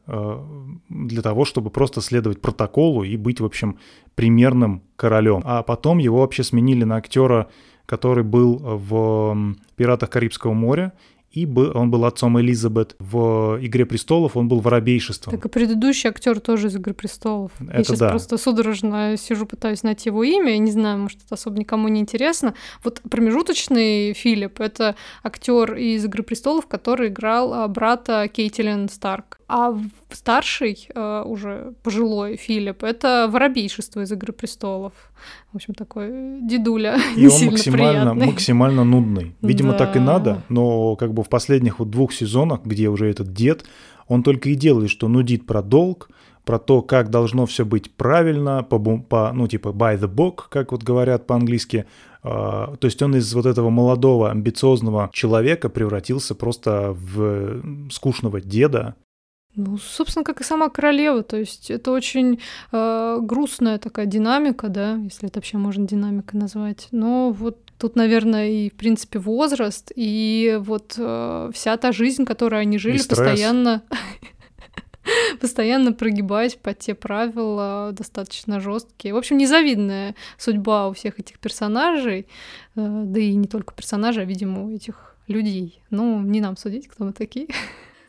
для того, чтобы просто следовать протоколу и быть, в общем, примерным королем. А потом его вообще сменили на актера, который был в «Пиратах Карибского моря», и он был отцом Элизабет. В «Игре престолов» он был воробейшеством. Так и предыдущий актер тоже из «Игры престолов». Это я сейчас да. просто судорожно сижу, пытаюсь найти его имя, я не знаю, может, это особо никому не интересно. Вот промежуточный Филипп — это актер из «Игры престолов», который играл а, брата Кейтилин Старк. А старший, э, уже пожилой Филипп, это воробейшество из «Игры престолов». В общем, такой дедуля И он максимально, максимально нудный. Видимо, да. так и надо, но как бы в последних вот двух сезонах, где уже этот дед, он только и делает, что нудит про долг, про то, как должно все быть правильно, по, по, ну, типа by the book, как вот говорят по-английски. Uh, то есть он из вот этого молодого, амбициозного человека превратился просто в скучного деда, ну, собственно, как и сама королева, то есть это очень э, грустная такая динамика, да, если это вообще можно динамикой назвать. Но вот тут, наверное, и в принципе возраст, и вот э, вся та жизнь, которую они жили, постоянно постоянно прогибать под те правила достаточно жесткие. В общем, незавидная судьба у всех этих персонажей, э, да и не только персонажей, а, видимо, у этих людей. Ну, не нам судить, кто мы такие.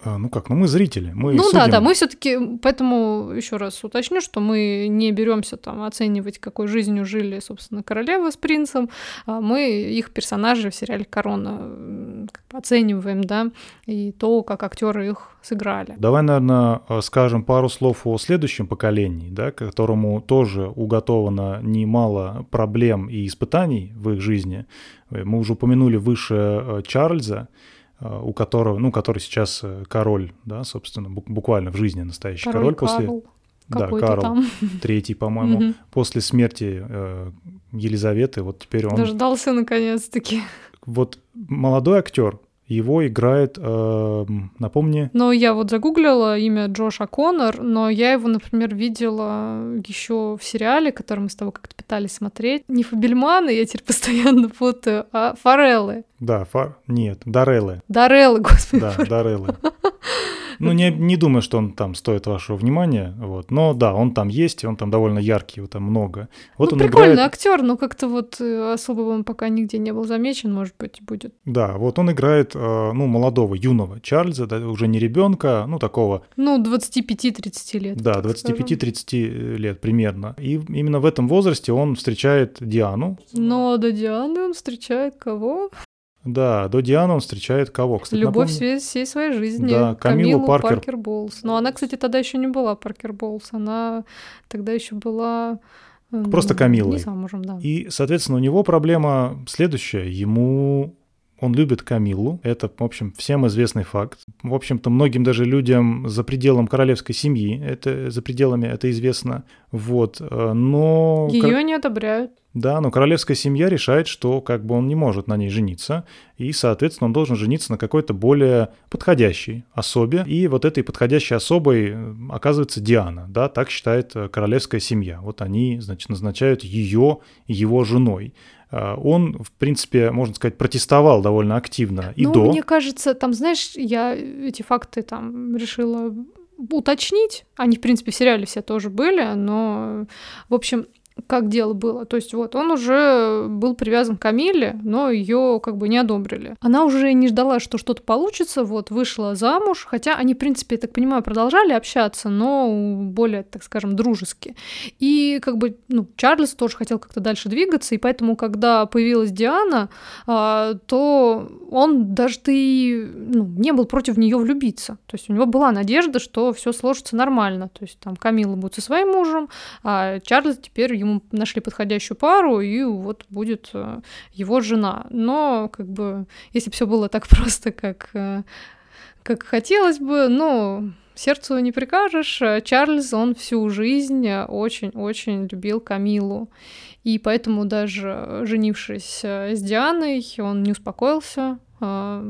А, ну как, ну мы зрители, мы Ну судим. да, да, мы все-таки, поэтому еще раз уточню, что мы не беремся там оценивать, какой жизнью жили, собственно, королева с принцем, а мы их персонажей в сериале Корона как бы оцениваем, да, и то, как актеры их сыграли. Давай, наверное, скажем пару слов о следующем поколении, да, которому тоже уготовано немало проблем и испытаний в их жизни. Мы уже упомянули выше э, Чарльза, Э, у которого, ну, который сейчас э, король, да, собственно, буквально в жизни настоящий король, король после... Карл. Да, Карл там. Третий, по-моему, после смерти э, Елизаветы, вот теперь он... Дождался наконец-таки. Вот молодой актер, его играет, э, напомни. Ну, я вот загуглила имя Джоша Коннор, но я его, например, видела еще в сериале, который мы с тобой как-то пытались смотреть. Не Фабельманы, я теперь постоянно путаю, а Фореллы. Да, фар... нет, Дареллы. Дареллы, господи. Да, Дареллы. Ну, не, не думаю, что он там стоит вашего внимания, вот. Но да, он там есть, он там довольно яркий, его там много. Вот ну, он прикольный играет... актер, но как-то вот э, особо он пока нигде не был замечен, может быть, будет. Да, вот он играет, э, ну, молодого, юного Чарльза, да, уже не ребенка, ну, такого... Ну, 25-30 лет. Да, 25-30 лет примерно. И именно в этом возрасте он встречает Диану. Но до Дианы он встречает кого? Да, до Дианы он встречает кого, кстати, Любовь напомню? всей своей жизни. Да, Камилу, Камилу Паркер. Паркер Боулс. Но она, кстати, тогда еще не была Паркер Боулс, она тогда еще была... Просто Камилой. Не замужем, да. И, соответственно, у него проблема следующая. Ему он любит Камиллу, это, в общем, всем известный факт. В общем-то, многим даже людям за пределом королевской семьи, это за пределами это известно. Вот, э, но... Ее не одобряют. Да, но королевская семья решает, что как бы он не может на ней жениться, и, соответственно, он должен жениться на какой-то более подходящей особе. И вот этой подходящей особой э, оказывается Диана, да, так считает э, королевская семья. Вот они, значит, назначают ее его женой. А, он, в принципе, можно сказать, протестовал довольно активно и ну, до. мне кажется, там, знаешь, я эти факты там решила уточнить. Они, в принципе, в сериале все тоже были, но, в общем, как дело было. То есть вот он уже был привязан к Камиле, но ее как бы не одобрили. Она уже не ждала, что что-то получится, вот вышла замуж, хотя они, в принципе, я так понимаю, продолжали общаться, но более, так скажем, дружески. И как бы, ну, Чарльз тоже хотел как-то дальше двигаться, и поэтому, когда появилась Диана, а, то он даже ты ну, не был против нее влюбиться. То есть у него была надежда, что все сложится нормально. То есть там Камила будет со своим мужем, а Чарльз теперь ему нашли подходящую пару, и вот будет э, его жена. Но, как бы, если бы все было так просто, как, э, как хотелось бы, ну, сердцу не прикажешь. Чарльз, он всю жизнь очень-очень любил Камилу. И поэтому даже женившись э, с Дианой, он не успокоился,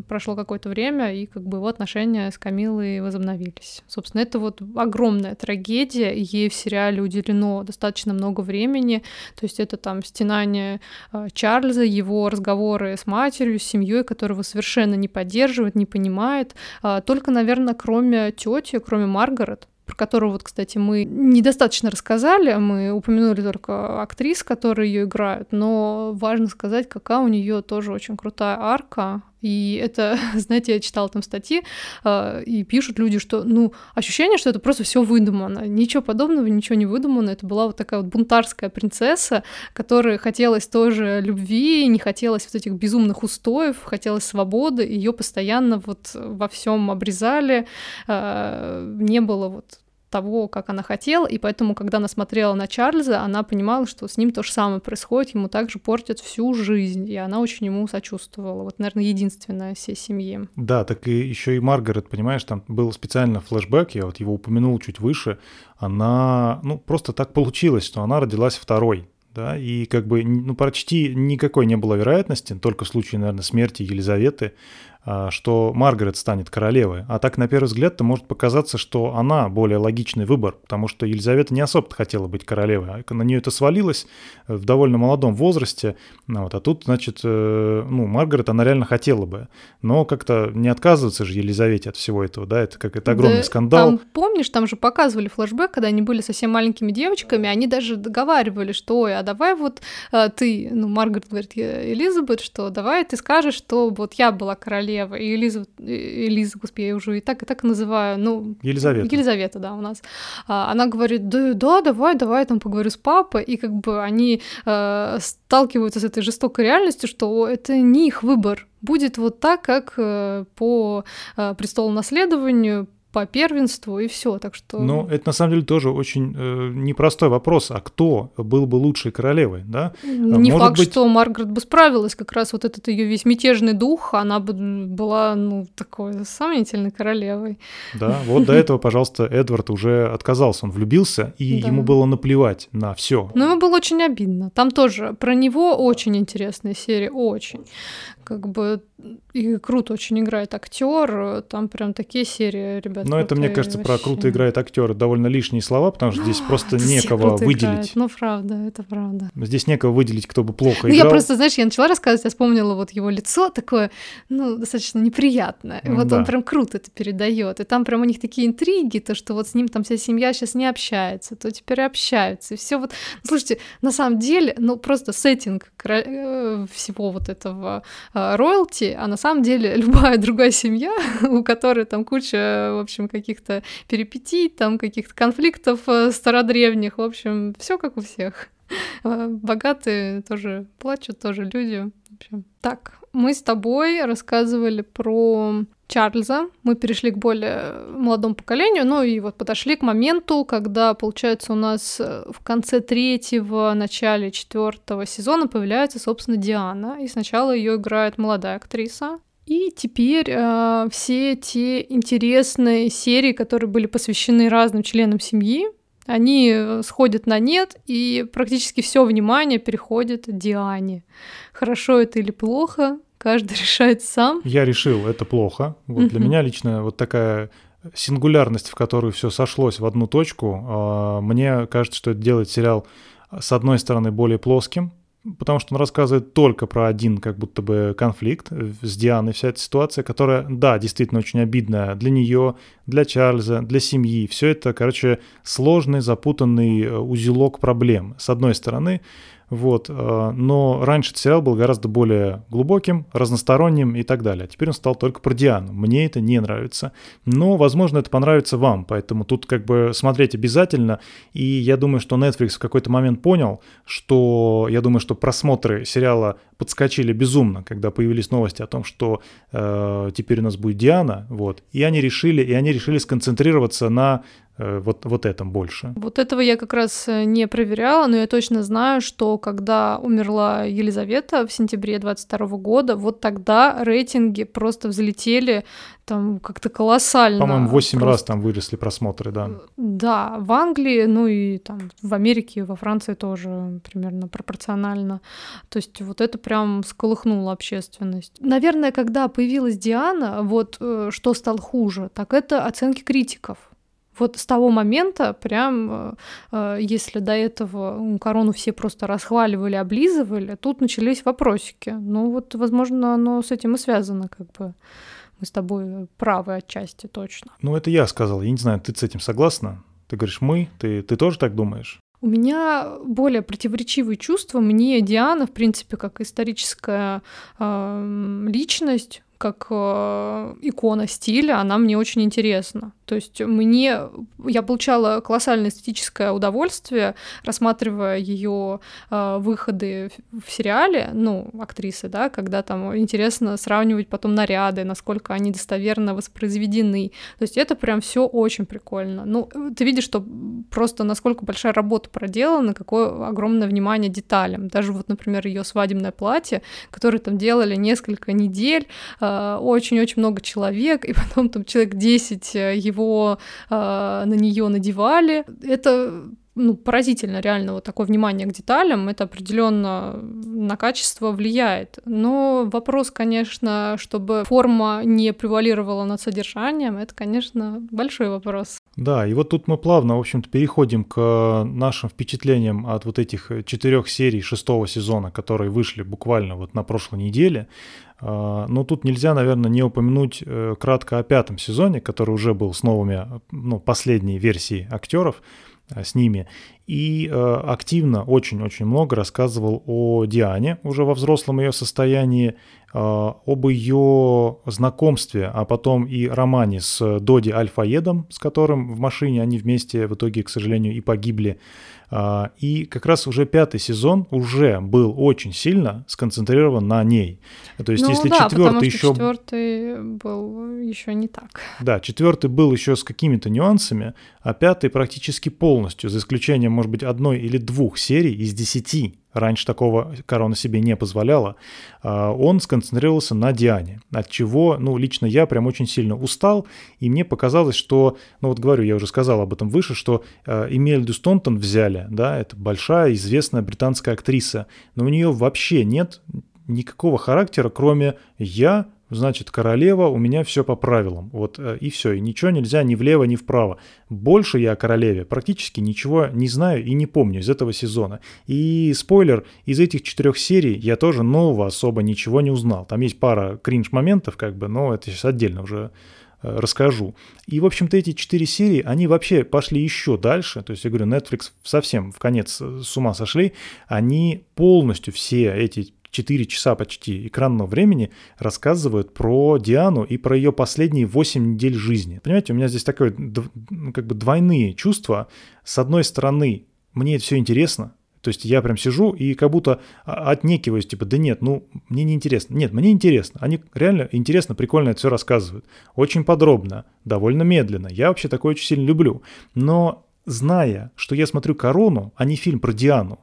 прошло какое-то время, и как бы его отношения с Камилой возобновились. Собственно, это вот огромная трагедия, ей в сериале уделено достаточно много времени, то есть это там стенание а, Чарльза, его разговоры с матерью, с семьей, которого совершенно не поддерживает, не понимает, а, только, наверное, кроме тети, кроме Маргарет, про которую вот, кстати, мы недостаточно рассказали, мы упомянули только актрис, которые ее играют, но важно сказать, какая у нее тоже очень крутая арка, и это, знаете, я читала там статьи, э, и пишут люди, что, ну, ощущение, что это просто все выдумано. Ничего подобного, ничего не выдумано. Это была вот такая вот бунтарская принцесса, которой хотелось тоже любви, не хотелось вот этих безумных устоев, хотелось свободы. Ее постоянно вот во всем обрезали. Э, не было вот того, как она хотела, и поэтому, когда она смотрела на Чарльза, она понимала, что с ним то же самое происходит, ему также портят всю жизнь, и она очень ему сочувствовала. Вот, наверное, единственная всей семьи. Да, так и еще и Маргарет, понимаешь, там был специально флешбэк, я вот его упомянул чуть выше, она, ну, просто так получилось, что она родилась второй, да, и как бы ну, почти никакой не было вероятности, только в случае, наверное, смерти Елизаветы, что Маргарет станет королевой. А так, на первый взгляд-то может показаться, что она более логичный выбор, потому что Елизавета не особо хотела быть королевой. А на нее это свалилось в довольно молодом возрасте. Ну вот, а тут, значит, э, ну, Маргарет, она реально хотела бы. Но как-то не отказываться же Елизавете от всего этого, да, это как это огромный да, скандал. Там, помнишь, там же показывали флешбэк, когда они были совсем маленькими девочками, они даже договаривали, что, ой, а давай вот э, ты, ну, Маргарет говорит Элизабет, что давай ты скажешь, что вот я была королевой королева, и Элиза, Элиза, господи, я уже и так, и так называю, ну... Елизавета. Елизавета, да, у нас. А, она говорит, да, да, давай, давай, там поговорю с папой, и как бы они э, сталкиваются с этой жестокой реальностью, что это не их выбор, будет вот так, как э, по э, престолу наследованию по первенству и все, так что. Но это на самом деле тоже очень э, непростой вопрос, а кто был бы лучшей королевой, да? Не Может факт, быть... что Маргарет бы справилась, как раз вот этот ее весь мятежный дух, она бы была ну такой сомнительной королевой. Да, вот до этого, пожалуйста, Эдвард уже отказался, он влюбился и да. ему было наплевать на все. Но ему было очень обидно. Там тоже про него очень интересная серия, очень как бы и круто очень играет актер, там прям такие серии, ребят. Но это, мне кажется, вообще. про круто играет актер довольно лишние слова, потому что здесь просто некого выделить. Играют. Ну, правда, это правда. Здесь некого выделить, кто бы плохо ну, играл. Я просто, знаешь, я начала рассказывать, я вспомнила вот его лицо такое, ну, достаточно неприятное. И вот да. он прям круто это передает. И там прям у них такие интриги, то, что вот с ним там вся семья сейчас не общается, то теперь общаются. И все вот. Слушайте, на самом деле, ну, просто сеттинг э, всего вот этого роялти, а на самом деле любая другая семья, у которой там куча, в общем, каких-то перипетий, там каких-то конфликтов э, стародревних, в общем, все как у всех. Э, богатые тоже плачут, тоже люди. В общем. Так, мы с тобой рассказывали про Чарльза, мы перешли к более молодому поколению, ну и вот подошли к моменту, когда, получается, у нас э, в конце третьего, начале четвертого сезона появляется, собственно, Диана, и сначала ее играет молодая актриса, и теперь э, все те интересные серии, которые были посвящены разным членам семьи, они э, сходят на нет, и практически все внимание переходит Диане. Хорошо это или плохо, каждый решает сам. Я решил, это плохо. Вот для меня лично вот такая сингулярность, в которую все сошлось в одну точку, а, мне кажется, что это делает сериал с одной стороны более плоским, потому что он рассказывает только про один как будто бы конфликт с Дианой, вся эта ситуация, которая, да, действительно очень обидная для нее, для Чарльза, для семьи. Все это, короче, сложный, запутанный э, узелок проблем. С одной стороны, вот. Э, но раньше этот сериал был гораздо более глубоким, разносторонним и так далее. Теперь он стал только про Диану. Мне это не нравится. Но, возможно, это понравится вам. Поэтому тут как бы смотреть обязательно. И я думаю, что Netflix в какой-то момент понял, что я думаю, что просмотры сериала подскочили безумно, когда появились новости о том, что э, теперь у нас будет Диана. Вот. И они решили, и они решили сконцентрироваться на вот, вот этом больше. Вот этого я как раз э, не проверяла, но я точно знаю, что когда умерла Елизавета в сентябре 22 года, вот тогда рейтинги просто взлетели там как-то колоссально. По-моему, 8 просто... раз там выросли просмотры, да. Да, в Англии, ну и там в Америке, во Франции тоже примерно пропорционально. То есть вот это прям сколыхнуло общественность. Наверное, когда появилась Диана, вот э, что стало хуже, так это оценки критиков вот с того момента, прям, э, э, если до этого корону все просто расхваливали, облизывали, тут начались вопросики. Ну вот, возможно, оно с этим и связано, как бы. Мы с тобой правы отчасти точно. Ну, это я сказал. Я не знаю, ты с этим согласна? Ты говоришь «мы», ты, ты тоже так думаешь? У меня более противоречивые чувства. Мне Диана, в принципе, как историческая э, личность, как э, икона стиля, она мне очень интересна. То есть мне я получала колоссальное эстетическое удовольствие, рассматривая ее э, выходы в сериале, ну, актрисы, да, когда там интересно сравнивать потом наряды, насколько они достоверно воспроизведены. То есть это прям все очень прикольно. Ну, ты видишь, что просто насколько большая работа проделана, какое огромное внимание деталям. Даже вот, например, ее свадебное платье, которое там делали несколько недель, э, очень-очень много человек, и потом там человек 10 э, его э, на нее надевали. Это ну, поразительно реально вот такое внимание к деталям, это определенно на качество влияет. Но вопрос, конечно, чтобы форма не превалировала над содержанием, это, конечно, большой вопрос. Да, и вот тут мы плавно, в общем-то, переходим к нашим впечатлениям от вот этих четырех серий шестого сезона, которые вышли буквально вот на прошлой неделе. А, но тут нельзя, наверное, не упомянуть э, кратко о пятом сезоне, который уже был с новыми, ну, последней версией актеров э, с ними. И э, активно, очень-очень много рассказывал о Диане уже во взрослом ее состоянии, об ее знакомстве, а потом и романе с Доди Альфаедом, с которым в машине они вместе в итоге, к сожалению, и погибли. И как раз уже пятый сезон уже был очень сильно сконцентрирован на ней. То есть, ну, если да, четвертый еще. Четвертый был еще не так. Да, четвертый был еще с какими-то нюансами, а пятый практически полностью, за исключением, может быть, одной или двух серий из десяти раньше такого корона себе не позволяла, а, он сконцентрировался на Диане, от чего, ну, лично я прям очень сильно устал, и мне показалось, что, ну, вот говорю, я уже сказал об этом выше, что э, Эмельду Стонтон взяли, да, это большая известная британская актриса, но у нее вообще нет никакого характера, кроме «я значит, королева, у меня все по правилам. Вот э, и все, и ничего нельзя ни влево, ни вправо. Больше я о королеве практически ничего не знаю и не помню из этого сезона. И спойлер, из этих четырех серий я тоже нового особо ничего не узнал. Там есть пара кринж-моментов, как бы, но это сейчас отдельно уже э, расскажу. И, в общем-то, эти четыре серии, они вообще пошли еще дальше. То есть, я говорю, Netflix совсем в конец э, с ума сошли. Они полностью все эти 4 часа почти экранного времени рассказывают про Диану и про ее последние 8 недель жизни. Понимаете, у меня здесь такое ну, как бы двойные чувства. С одной стороны, мне это все интересно, то есть я прям сижу и как будто отнекиваюсь, типа, да нет, ну, мне не интересно. Нет, мне интересно. Они реально интересно, прикольно это все рассказывают. Очень подробно, довольно медленно. Я вообще такое очень сильно люблю. Но зная, что я смотрю «Корону», а не фильм про Диану,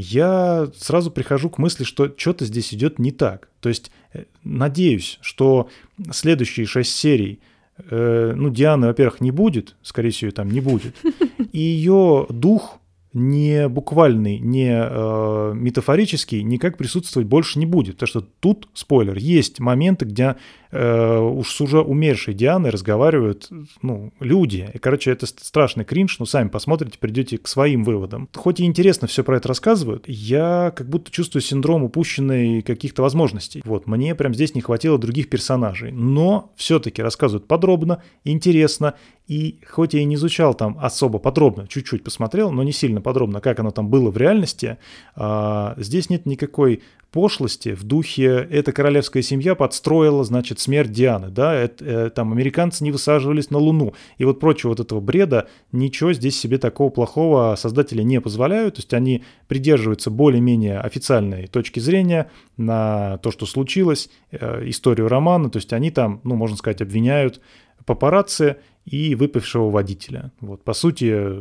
я сразу прихожу к мысли, что что-то здесь идет не так. То есть э, надеюсь, что следующие шесть серий, э, ну, Дианы, во-первых, не будет, скорее всего, там не будет, и ее дух не буквальный, не э, метафорический никак присутствовать больше не будет. Потому что тут, спойлер, есть моменты, где э, уж с уже умершей Дианой разговаривают ну, люди. И, короче, это страшный кринж, но сами посмотрите, придете к своим выводам. Хоть и интересно все про это рассказывают, я как будто чувствую синдром упущенной каких-то возможностей. Вот, мне прям здесь не хватило других персонажей. Но все-таки рассказывают подробно, интересно, и хоть я и не изучал там особо подробно, чуть-чуть посмотрел, но не сильно подробно, как оно там было в реальности, а, здесь нет никакой пошлости в духе «эта королевская семья подстроила, значит, смерть Дианы», да, это, э, там американцы не высаживались на Луну, и вот прочего вот этого бреда, ничего здесь себе такого плохого создатели не позволяют, то есть они придерживаются более-менее официальной точки зрения на то, что случилось, э, историю романа, то есть они там, ну, можно сказать, обвиняют папарацци и выпившего водителя. Вот, по сути,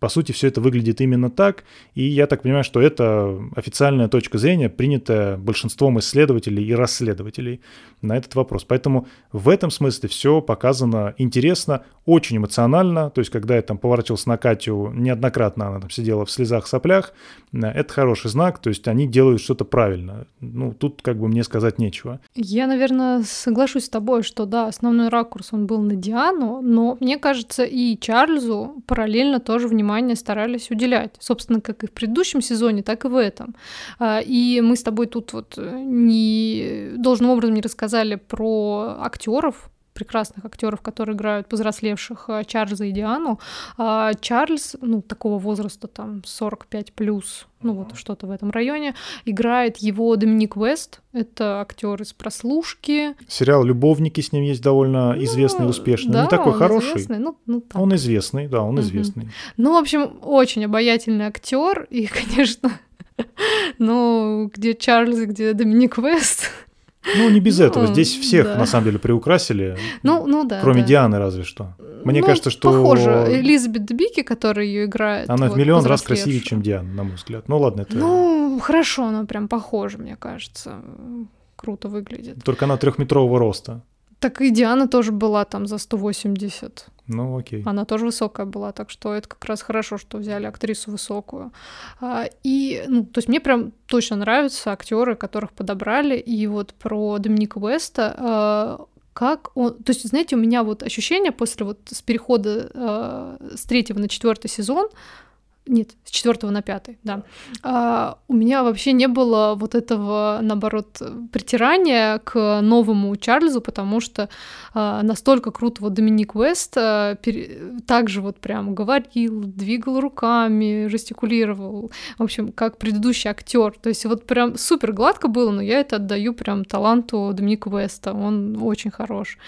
по сути, все это выглядит именно так, и я так понимаю, что это официальная точка зрения, принятая большинством исследователей и расследователей на этот вопрос. Поэтому в этом смысле все показано интересно, очень эмоционально, то есть когда я там поворачивался на Катю, неоднократно она там сидела в слезах, соплях, это хороший знак, то есть они делают что-то правильно. Ну, тут как бы мне сказать нечего. Я, наверное, соглашусь с тобой, что да, основной ракурс он был на Диану, но мне кажется, и Чарльзу параллельно тоже внимание внимание старались уделять. Собственно, как и в предыдущем сезоне, так и в этом. А, и мы с тобой тут вот э, не должным образом не рассказали про актеров, прекрасных актеров, которые играют повзрослевших э, Чарльза и Диану. А Чарльз, ну, такого возраста, там, 45 плюс, ну, вот что-то в этом районе, играет его Доминик Вест, это актер из «Прослушки». Сериал «Любовники» с ним есть довольно ну, известный и успешный. Да, не такой он хороший. Известный, ну, ну, так. Он известный, да, он угу. известный. Ну, в общем, очень обаятельный актер, и, конечно, ну, где Чарльз, где Доминик Вест, ну, не без ну, этого. Здесь всех, да. на самом деле, приукрасили. Ну, ну да. Кроме да. Дианы, разве что. Мне ну, кажется, что... Похоже. Элизабет Дебики, которая ее играет. Она вот, в миллион раз красивее, чем Диана, на мой взгляд. Ну, ладно, это... Ну, хорошо, она прям похожа, мне кажется. Круто выглядит. Только она трехметрового роста. Так и Диана тоже была там за 180. Ну, окей. Она тоже высокая была, так что это как раз хорошо, что взяли актрису высокую. А, и, ну, то есть мне прям точно нравятся актеры, которых подобрали. И вот про Доминика Уэста а, как он... То есть, знаете, у меня вот ощущение после вот с перехода э, с третьего на четвертый сезон, нет, с четвертого на пятый, да. А, у меня вообще не было вот этого, наоборот, притирания к новому Чарльзу, потому что а, настолько круто вот Доминик Уэст а, пере, также вот прям говорил, двигал руками, жестикулировал, в общем, как предыдущий актер. То есть вот прям супер гладко было, но я это отдаю прям таланту Доминика Уэста, он очень хорош.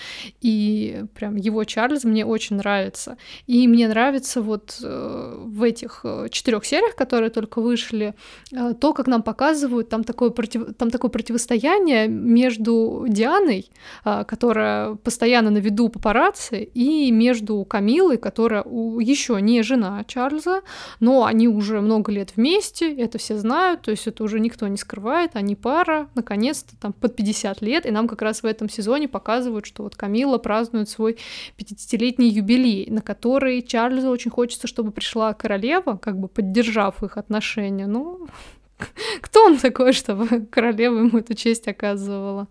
И прям его Чарльз мне очень нравится. И мне нравится вот э, в этих Э, четырех сериях, которые только вышли, э, то, как нам показывают, там такое, против... там такое противостояние между Дианой, э, которая постоянно на виду папарацци, и между Камилой, которая еще не жена Чарльза, но они уже много лет вместе, это все знают, то есть это уже никто не скрывает, они пара, наконец-то, там, под 50 лет, и нам как раз в этом сезоне показывают, что вот Камила празднует свой 50-летний юбилей, на который Чарльзу очень хочется, чтобы пришла королева, как бы поддержав их отношения. Ну, кто он такой, чтобы королева ему эту честь оказывала?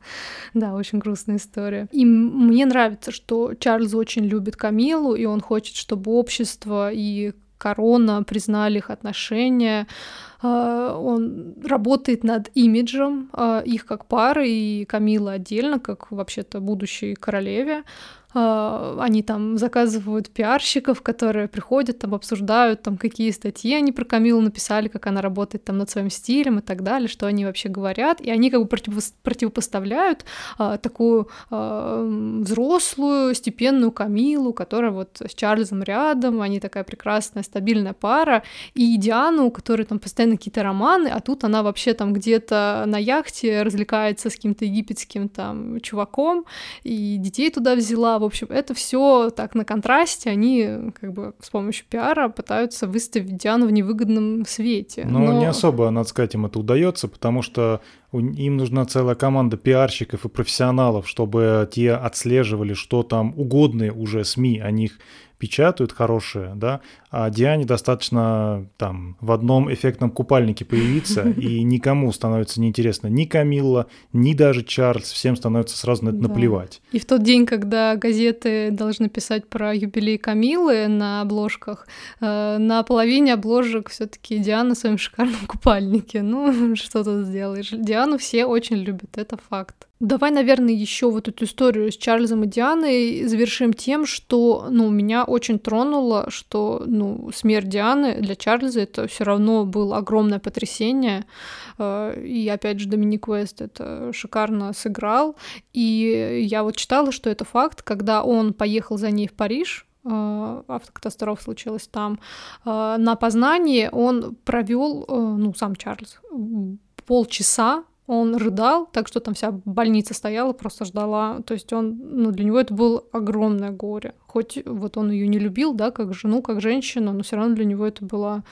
Да, очень грустная история. И мне нравится, что Чарльз очень любит Камилу, и он хочет, чтобы общество и корона признали их отношения. А, он работает над имиджем а, их как пары, и Камила отдельно, как вообще-то будущей королеве. А, они там заказывают пиарщиков, которые приходят, там обсуждают, там какие статьи они про Камилу написали, как она работает там над своим стилем и так далее, что они вообще говорят, и они как бы против, противопоставляют а, такую а, взрослую, степенную Камилу, которая вот с Чарльзом рядом, они такая прекрасная, стабильная пара, и Диану, у которой там постоянно какие-то романы, а тут она вообще там где-то на яхте развлекается с каким-то египетским там чуваком, и детей туда взяла, в общем, это все так на контрасте, они как бы с помощью пиара пытаются выставить Диану в невыгодном свете. Но, Но... не особо, надо сказать, им это удается, потому что им нужна целая команда пиарщиков и профессионалов, чтобы те отслеживали, что там угодные уже СМИ о них печатают хорошие, да, а Диане достаточно там в одном эффектном купальнике появиться, и никому становится неинтересно ни Камилла, ни даже Чарльз, всем становится сразу на это наплевать. И в тот день, когда газеты должны писать про юбилей Камилы на обложках, э, на половине обложек все таки Диана в своем шикарном купальнике. Ну, что тут сделаешь? Диану все очень любят, это факт. Давай, наверное, еще вот эту историю с Чарльзом и Дианой завершим тем, что, ну, меня очень тронуло, что, ну, смерть Дианы для Чарльза это все равно было огромное потрясение. Э, и опять же, Доминик Уэст это шикарно сыграл. И я вот читала, что это факт, когда он поехал за ней в Париж, э, автокатастрофа случилась там. Э, на познании он провел, ну, сам Чарльз, полчаса он рыдал, так что там вся больница стояла, просто ждала. То есть он, ну, для него это было огромное горе. Хоть вот он ее не любил, да, как жену, как женщину, но все равно для него это было,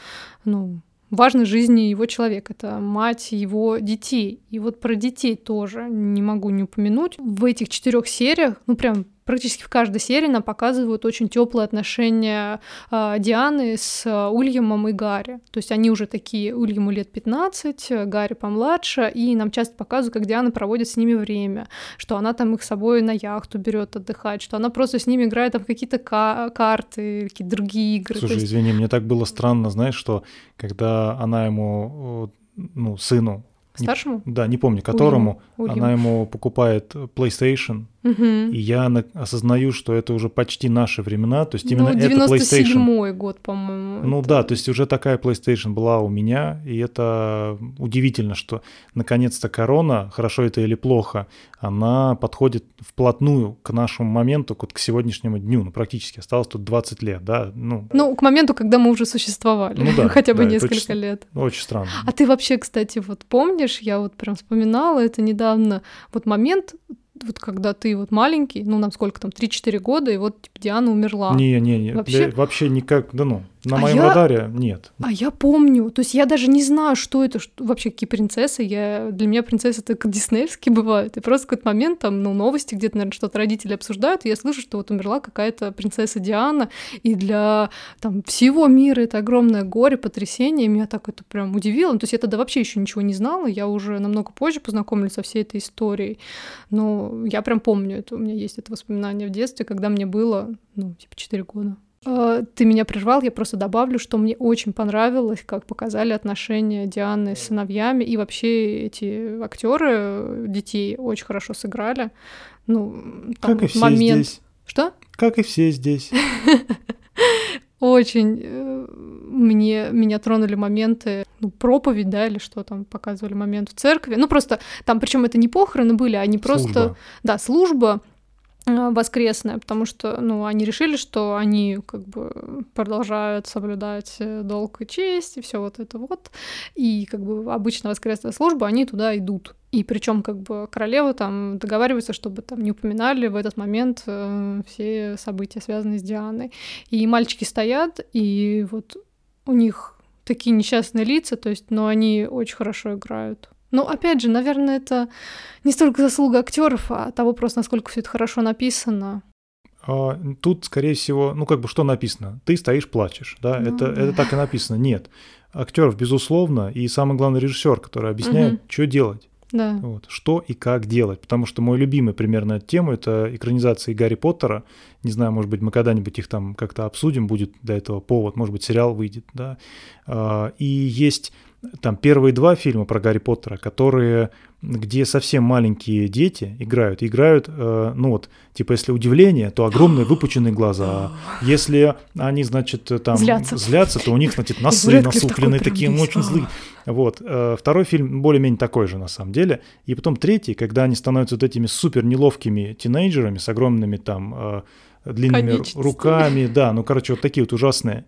ну, важной жизни его человек. Это мать его детей. И вот про детей тоже не могу не упомянуть. В этих четырех сериях, ну, прям практически в каждой серии нам показывают очень теплые отношения э, Дианы с э, Ульямом и Гарри. То есть они уже такие, Ульяму лет 15, Гарри помладше, и нам часто показывают, как Диана проводит с ними время, что она там их с собой на яхту берет отдыхать, что она просто с ними играет там какие-то ка- карты, какие-то другие игры. Слушай, есть... извини, мне так было странно, знаешь, что когда она ему, ну, сыну Старшему? Не, да, не помню, которому Уильям. она ему покупает PlayStation, Угу. И я осознаю, что это уже почти наши времена, то есть именно ну, это PlayStation. год, по-моему. Ну это... да, то есть уже такая PlayStation была у меня, и это удивительно, что наконец-то корона, хорошо это или плохо, она подходит вплотную к нашему моменту, вот к сегодняшнему дню, ну практически осталось тут 20 лет, да, ну. Ну к моменту, когда мы уже существовали, ну, да, хотя бы да, несколько очень, лет. Очень странно. А ты вообще, кстати, вот помнишь, я вот прям вспоминала это недавно, вот момент вот когда ты вот маленький, ну, нам сколько там, 3-4 года, и вот типа, Диана умерла. Не-не-не, вообще... вообще никак, да ну, на а моем я... радаре нет. А я помню, то есть я даже не знаю, что это, что, вообще какие принцессы, я... для меня принцессы только диснеевские бывают, и просто в какой-то момент там, ну, новости где-то, наверное, что-то родители обсуждают, и я слышу, что вот умерла какая-то принцесса Диана, и для там всего мира это огромное горе, потрясение, и меня так это прям удивило, ну, то есть я тогда вообще еще ничего не знала, я уже намного позже познакомилась со всей этой историей, но я прям помню это, у меня есть это воспоминание в детстве, когда мне было, ну, типа 4 года. А, ты меня прервал, я просто добавлю, что мне очень понравилось, как показали отношения Дианы с сыновьями, и вообще эти актеры детей очень хорошо сыграли. Ну, там как и все момент... здесь. Что? Как и все здесь. Очень э, мне, меня тронули моменты, ну, проповедь, да, или что там показывали момент в церкви. Ну, просто там, причем это не похороны были, они просто... Служба. Да, служба, Э, воскресная, потому что, ну, они решили, что они как бы продолжают соблюдать э, долг и честь и все вот это вот, и как бы обычно воскресная служба, они туда идут. И причем как бы королева там договаривается, чтобы там не упоминали в этот момент э, все события, связанные с Дианой. И мальчики стоят, и вот у них такие несчастные лица, то есть, но они очень хорошо играют. Ну, опять же, наверное, это не столько заслуга актеров, а того просто, насколько все это хорошо написано. А, тут, скорее всего, ну, как бы что написано? Ты стоишь, плачешь, да? Ну, это, да. это так и написано. Нет. Актеров, безусловно, и самый главный режиссер, который объясняет, угу. что делать. Да. Вот, что и как делать. Потому что мой любимый пример на эту тему это экранизации Гарри Поттера. Не знаю, может быть, мы когда-нибудь их там как-то обсудим, будет для этого повод, может быть, сериал выйдет, да. А, и есть там первые два фильма про Гарри Поттера, которые, где совсем маленькие дети играют, играют, э, ну вот, типа, если удивление, то огромные выпученные глаза. Если они, значит, там злятся, злятся то у них, значит, носы насупленные, такие очень злые. Вот. Э, второй фильм более-менее такой же, на самом деле. И потом третий, когда они становятся вот этими супер неловкими тинейджерами с огромными там э, длинными руками, да, ну, короче, вот такие вот ужасные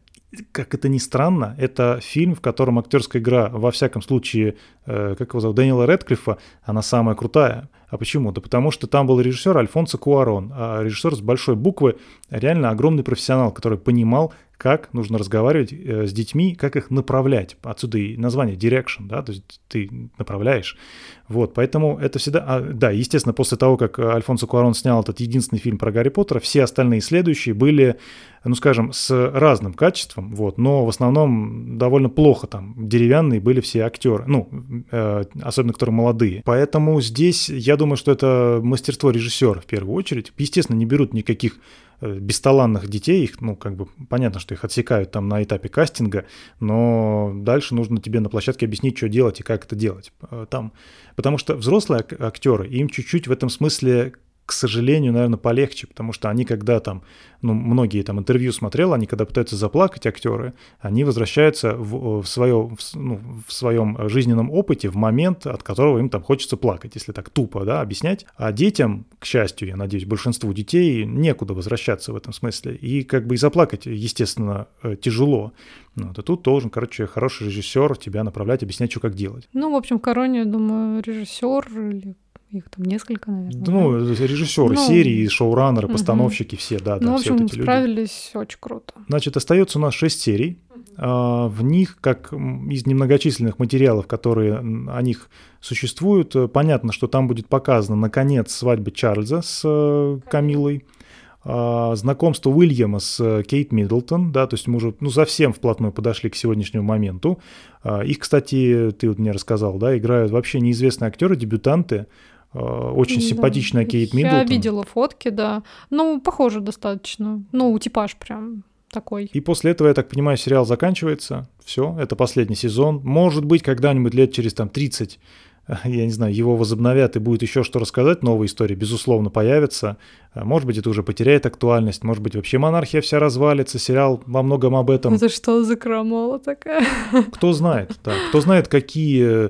как это ни странно, это фильм, в котором актерская игра, во всяком случае, э, как его зовут, Дэниела Редклиффа, она самая крутая. А почему? Да потому что там был режиссер Альфонсо Куарон, а режиссер с большой буквы, реально огромный профессионал, который понимал, как нужно разговаривать э, с детьми, как их направлять. Отсюда и название direction, да, то есть ты направляешь. Вот, поэтому это всегда... А, да, естественно, после того, как Альфонсо Куарон снял этот единственный фильм про Гарри Поттера, все остальные следующие были, ну, скажем, с разным качеством, вот, но в основном довольно плохо там деревянные были все актеры, ну, э, особенно которые молодые. Поэтому здесь я думаю, что это мастерство режиссера в первую очередь. Естественно, не берут никаких бесталанных детей, их, ну, как бы понятно, что их отсекают там на этапе кастинга, но дальше нужно тебе на площадке объяснить, что делать и как это делать э, там. Потому что взрослые актеры, им чуть-чуть в этом смысле к сожалению, наверное, полегче, потому что они когда там, ну, многие там интервью смотрел, они когда пытаются заплакать актеры, они возвращаются в, в, свое, в, ну, в своем жизненном опыте в момент, от которого им там хочется плакать, если так тупо, да, объяснять. А детям, к счастью, я надеюсь, большинству детей некуда возвращаться в этом смысле. И как бы и заплакать, естественно, э, тяжело. Вот, и тут должен, короче, хороший режиссер тебя направлять, объяснять, что как делать. Ну, в общем, Короне, я думаю, режиссер или их там несколько, наверное. Ну, да? режиссеры ну, серии, шоураннеры, угу. постановщики, все, да, да. Ну, в общем, вот эти справились люди. очень круто. Значит, остается у нас шесть серий. Угу. В них, как из немногочисленных материалов, которые о них существуют, э, понятно, что там будет показано, наконец, свадьба Чарльза с э, Камилой. А, знакомство Уильяма с э, Кейт Миддлтон, да, то есть мы уже ну, совсем вплотную подошли к сегодняшнему моменту. Их, кстати, ты вот мне рассказал, да, играют вообще неизвестные актеры, дебютанты, очень да. симпатичная Кейт Миддлтон. Я видела фотки, да. Ну, похоже достаточно. Ну, типаж прям такой. И после этого, я так понимаю, сериал заканчивается. Все, это последний сезон. Может быть, когда-нибудь лет через там 30 я не знаю, его возобновят и будет еще что рассказать, новые истории, безусловно, появятся. Э, может быть, это уже потеряет актуальность, может быть, вообще монархия вся развалится, сериал во многом об этом. Это что за крамола такая? Кто знает, да. Кто знает, какие Э,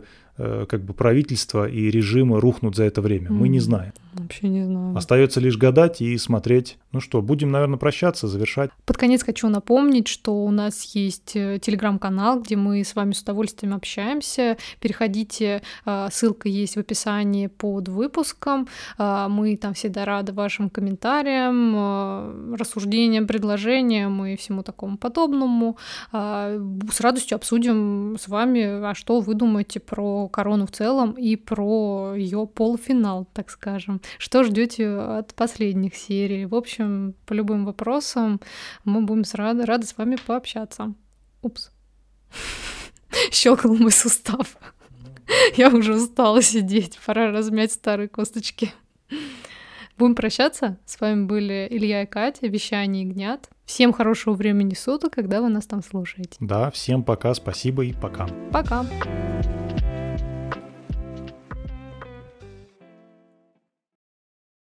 как бы правительства и режимы рухнут за это время. Мы не знаем. Вообще не знаю. Остается лишь гадать и смотреть. Ну что, будем, наверное, прощаться, завершать. Под конец хочу напомнить, что у нас есть э, телеграм-канал, где мы с вами с удовольствием общаемся. Переходите, э, ссылка есть в описании под выпуском. Мы там всегда рады вашим комментариям, рассуждениям, предложениям и всему такому подобному. С радостью обсудим с вами, а что вы думаете про корону в целом и про ее полуфинал, так скажем. Что ждете от последних серий? В общем, по любым вопросам мы будем с рады, рады с вами пообщаться. Упс. Щелкнул мой сустав. Я уже устала сидеть, пора размять старые косточки. Будем прощаться. С вами были Илья и Катя, вещание Гнят. Всем хорошего времени суток, когда вы нас там слушаете. Да, всем пока, спасибо и пока. Пока.